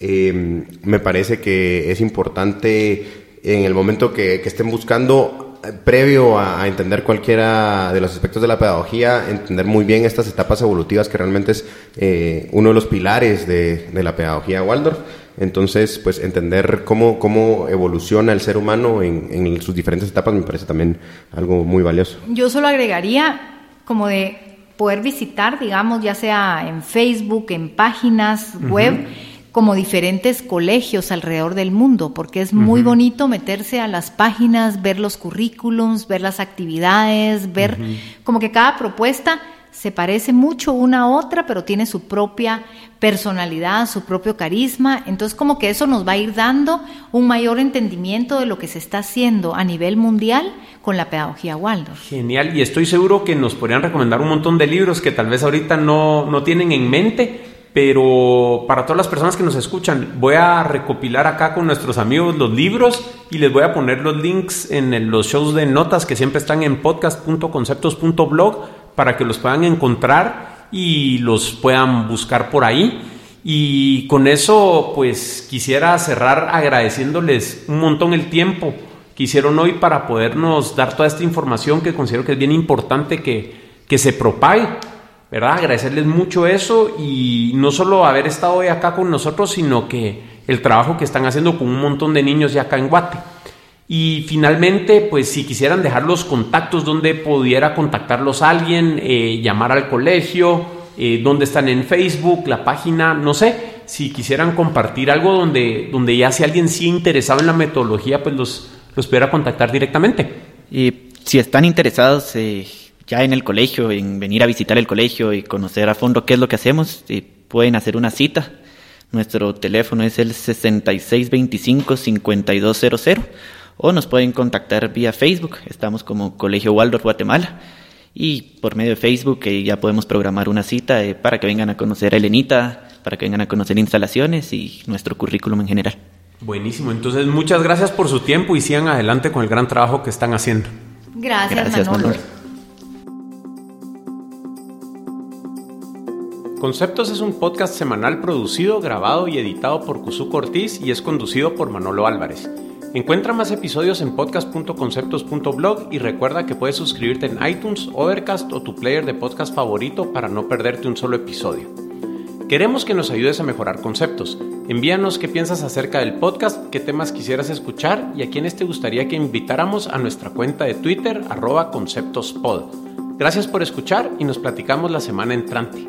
Em, me parece que es importante en el momento que, estén buscando, eh, previo a, entender cualquiera de los aspectos de la pedagogía, entender muy bien estas etapas evolutivas que realmente es eh, uno de los pilares de, de la pedagogía Waldorf entonces, pues entender cómo, cómo evoluciona el ser humano en, sus diferentes etapas me parece también algo muy valioso. Yo solo agregaría como de poder visitar, digamos, ya sea en Facebook, en páginas web, como diferentes colegios alrededor del mundo, porque es muy bonito meterse a las páginas, ver los currículums, ver las actividades, ver como que cada propuesta se parece mucho una a otra, pero tiene su propia personalidad, su propio carisma. Entonces, como que eso nos va a ir dando un mayor entendimiento de lo que se está haciendo a nivel mundial con la pedagogía Waldorf. Genial, y estoy seguro que nos podrían recomendar un montón de libros que tal vez ahorita no, no tienen en mente, pero para todas las personas que nos escuchan, voy a recopilar acá con nuestros amigos los libros y les voy a poner los links en los shows de notas que siempre están en podcast.conceptos.blog para que los puedan encontrar y los puedan buscar por ahí. Y con eso, pues quisiera cerrar agradeciéndoles un montón el tiempo que hicieron hoy para podernos dar toda esta información que considero que es bien importante que, que se propague. ¿Verdad? Agradecerles mucho eso y no solo haber estado hoy acá con nosotros, sino que el trabajo que están haciendo con un montón de niños ya acá en Guate. Y finalmente, pues si quisieran dejar los contactos donde pudiera contactarlos alguien, eh, llamar al colegio, eh, donde están en Facebook, la página, no sé, si quisieran compartir algo donde, donde ya si alguien sí interesado en la metodología, pues los, los pudiera contactar directamente. Y si están interesados eh, ya en el colegio, en venir a visitar el colegio y conocer a fondo qué es lo que hacemos, pueden hacer una cita. Nuestro teléfono es el 6625-5200 o nos pueden contactar vía Facebook. Estamos como Colegio Waldorf Guatemala y por medio de Facebook eh, ya podemos programar una cita eh, para que vengan a conocer a Elenita, para que vengan a conocer instalaciones y nuestro currículum en general. Buenísimo, entonces muchas gracias por su tiempo y sigan adelante con el gran trabajo que están haciendo. Gracias, gracias Manolo. Conceptos es un podcast semanal producido, grabado y editado por Cuzuco Ortiz y es conducido por Manolo Álvarez. Encuentra más episodios en podcast.conceptos.blog y recuerda que puedes suscribirte en iTunes, Overcast o tu player de podcast favorito para no perderte un solo episodio. Queremos que nos ayudes a mejorar conceptos. Envíanos qué piensas acerca del podcast, qué temas quisieras escuchar y a quiénes te gustaría que invitáramos a nuestra cuenta de Twitter arroba conceptospod. Gracias por escuchar y nos platicamos la semana entrante.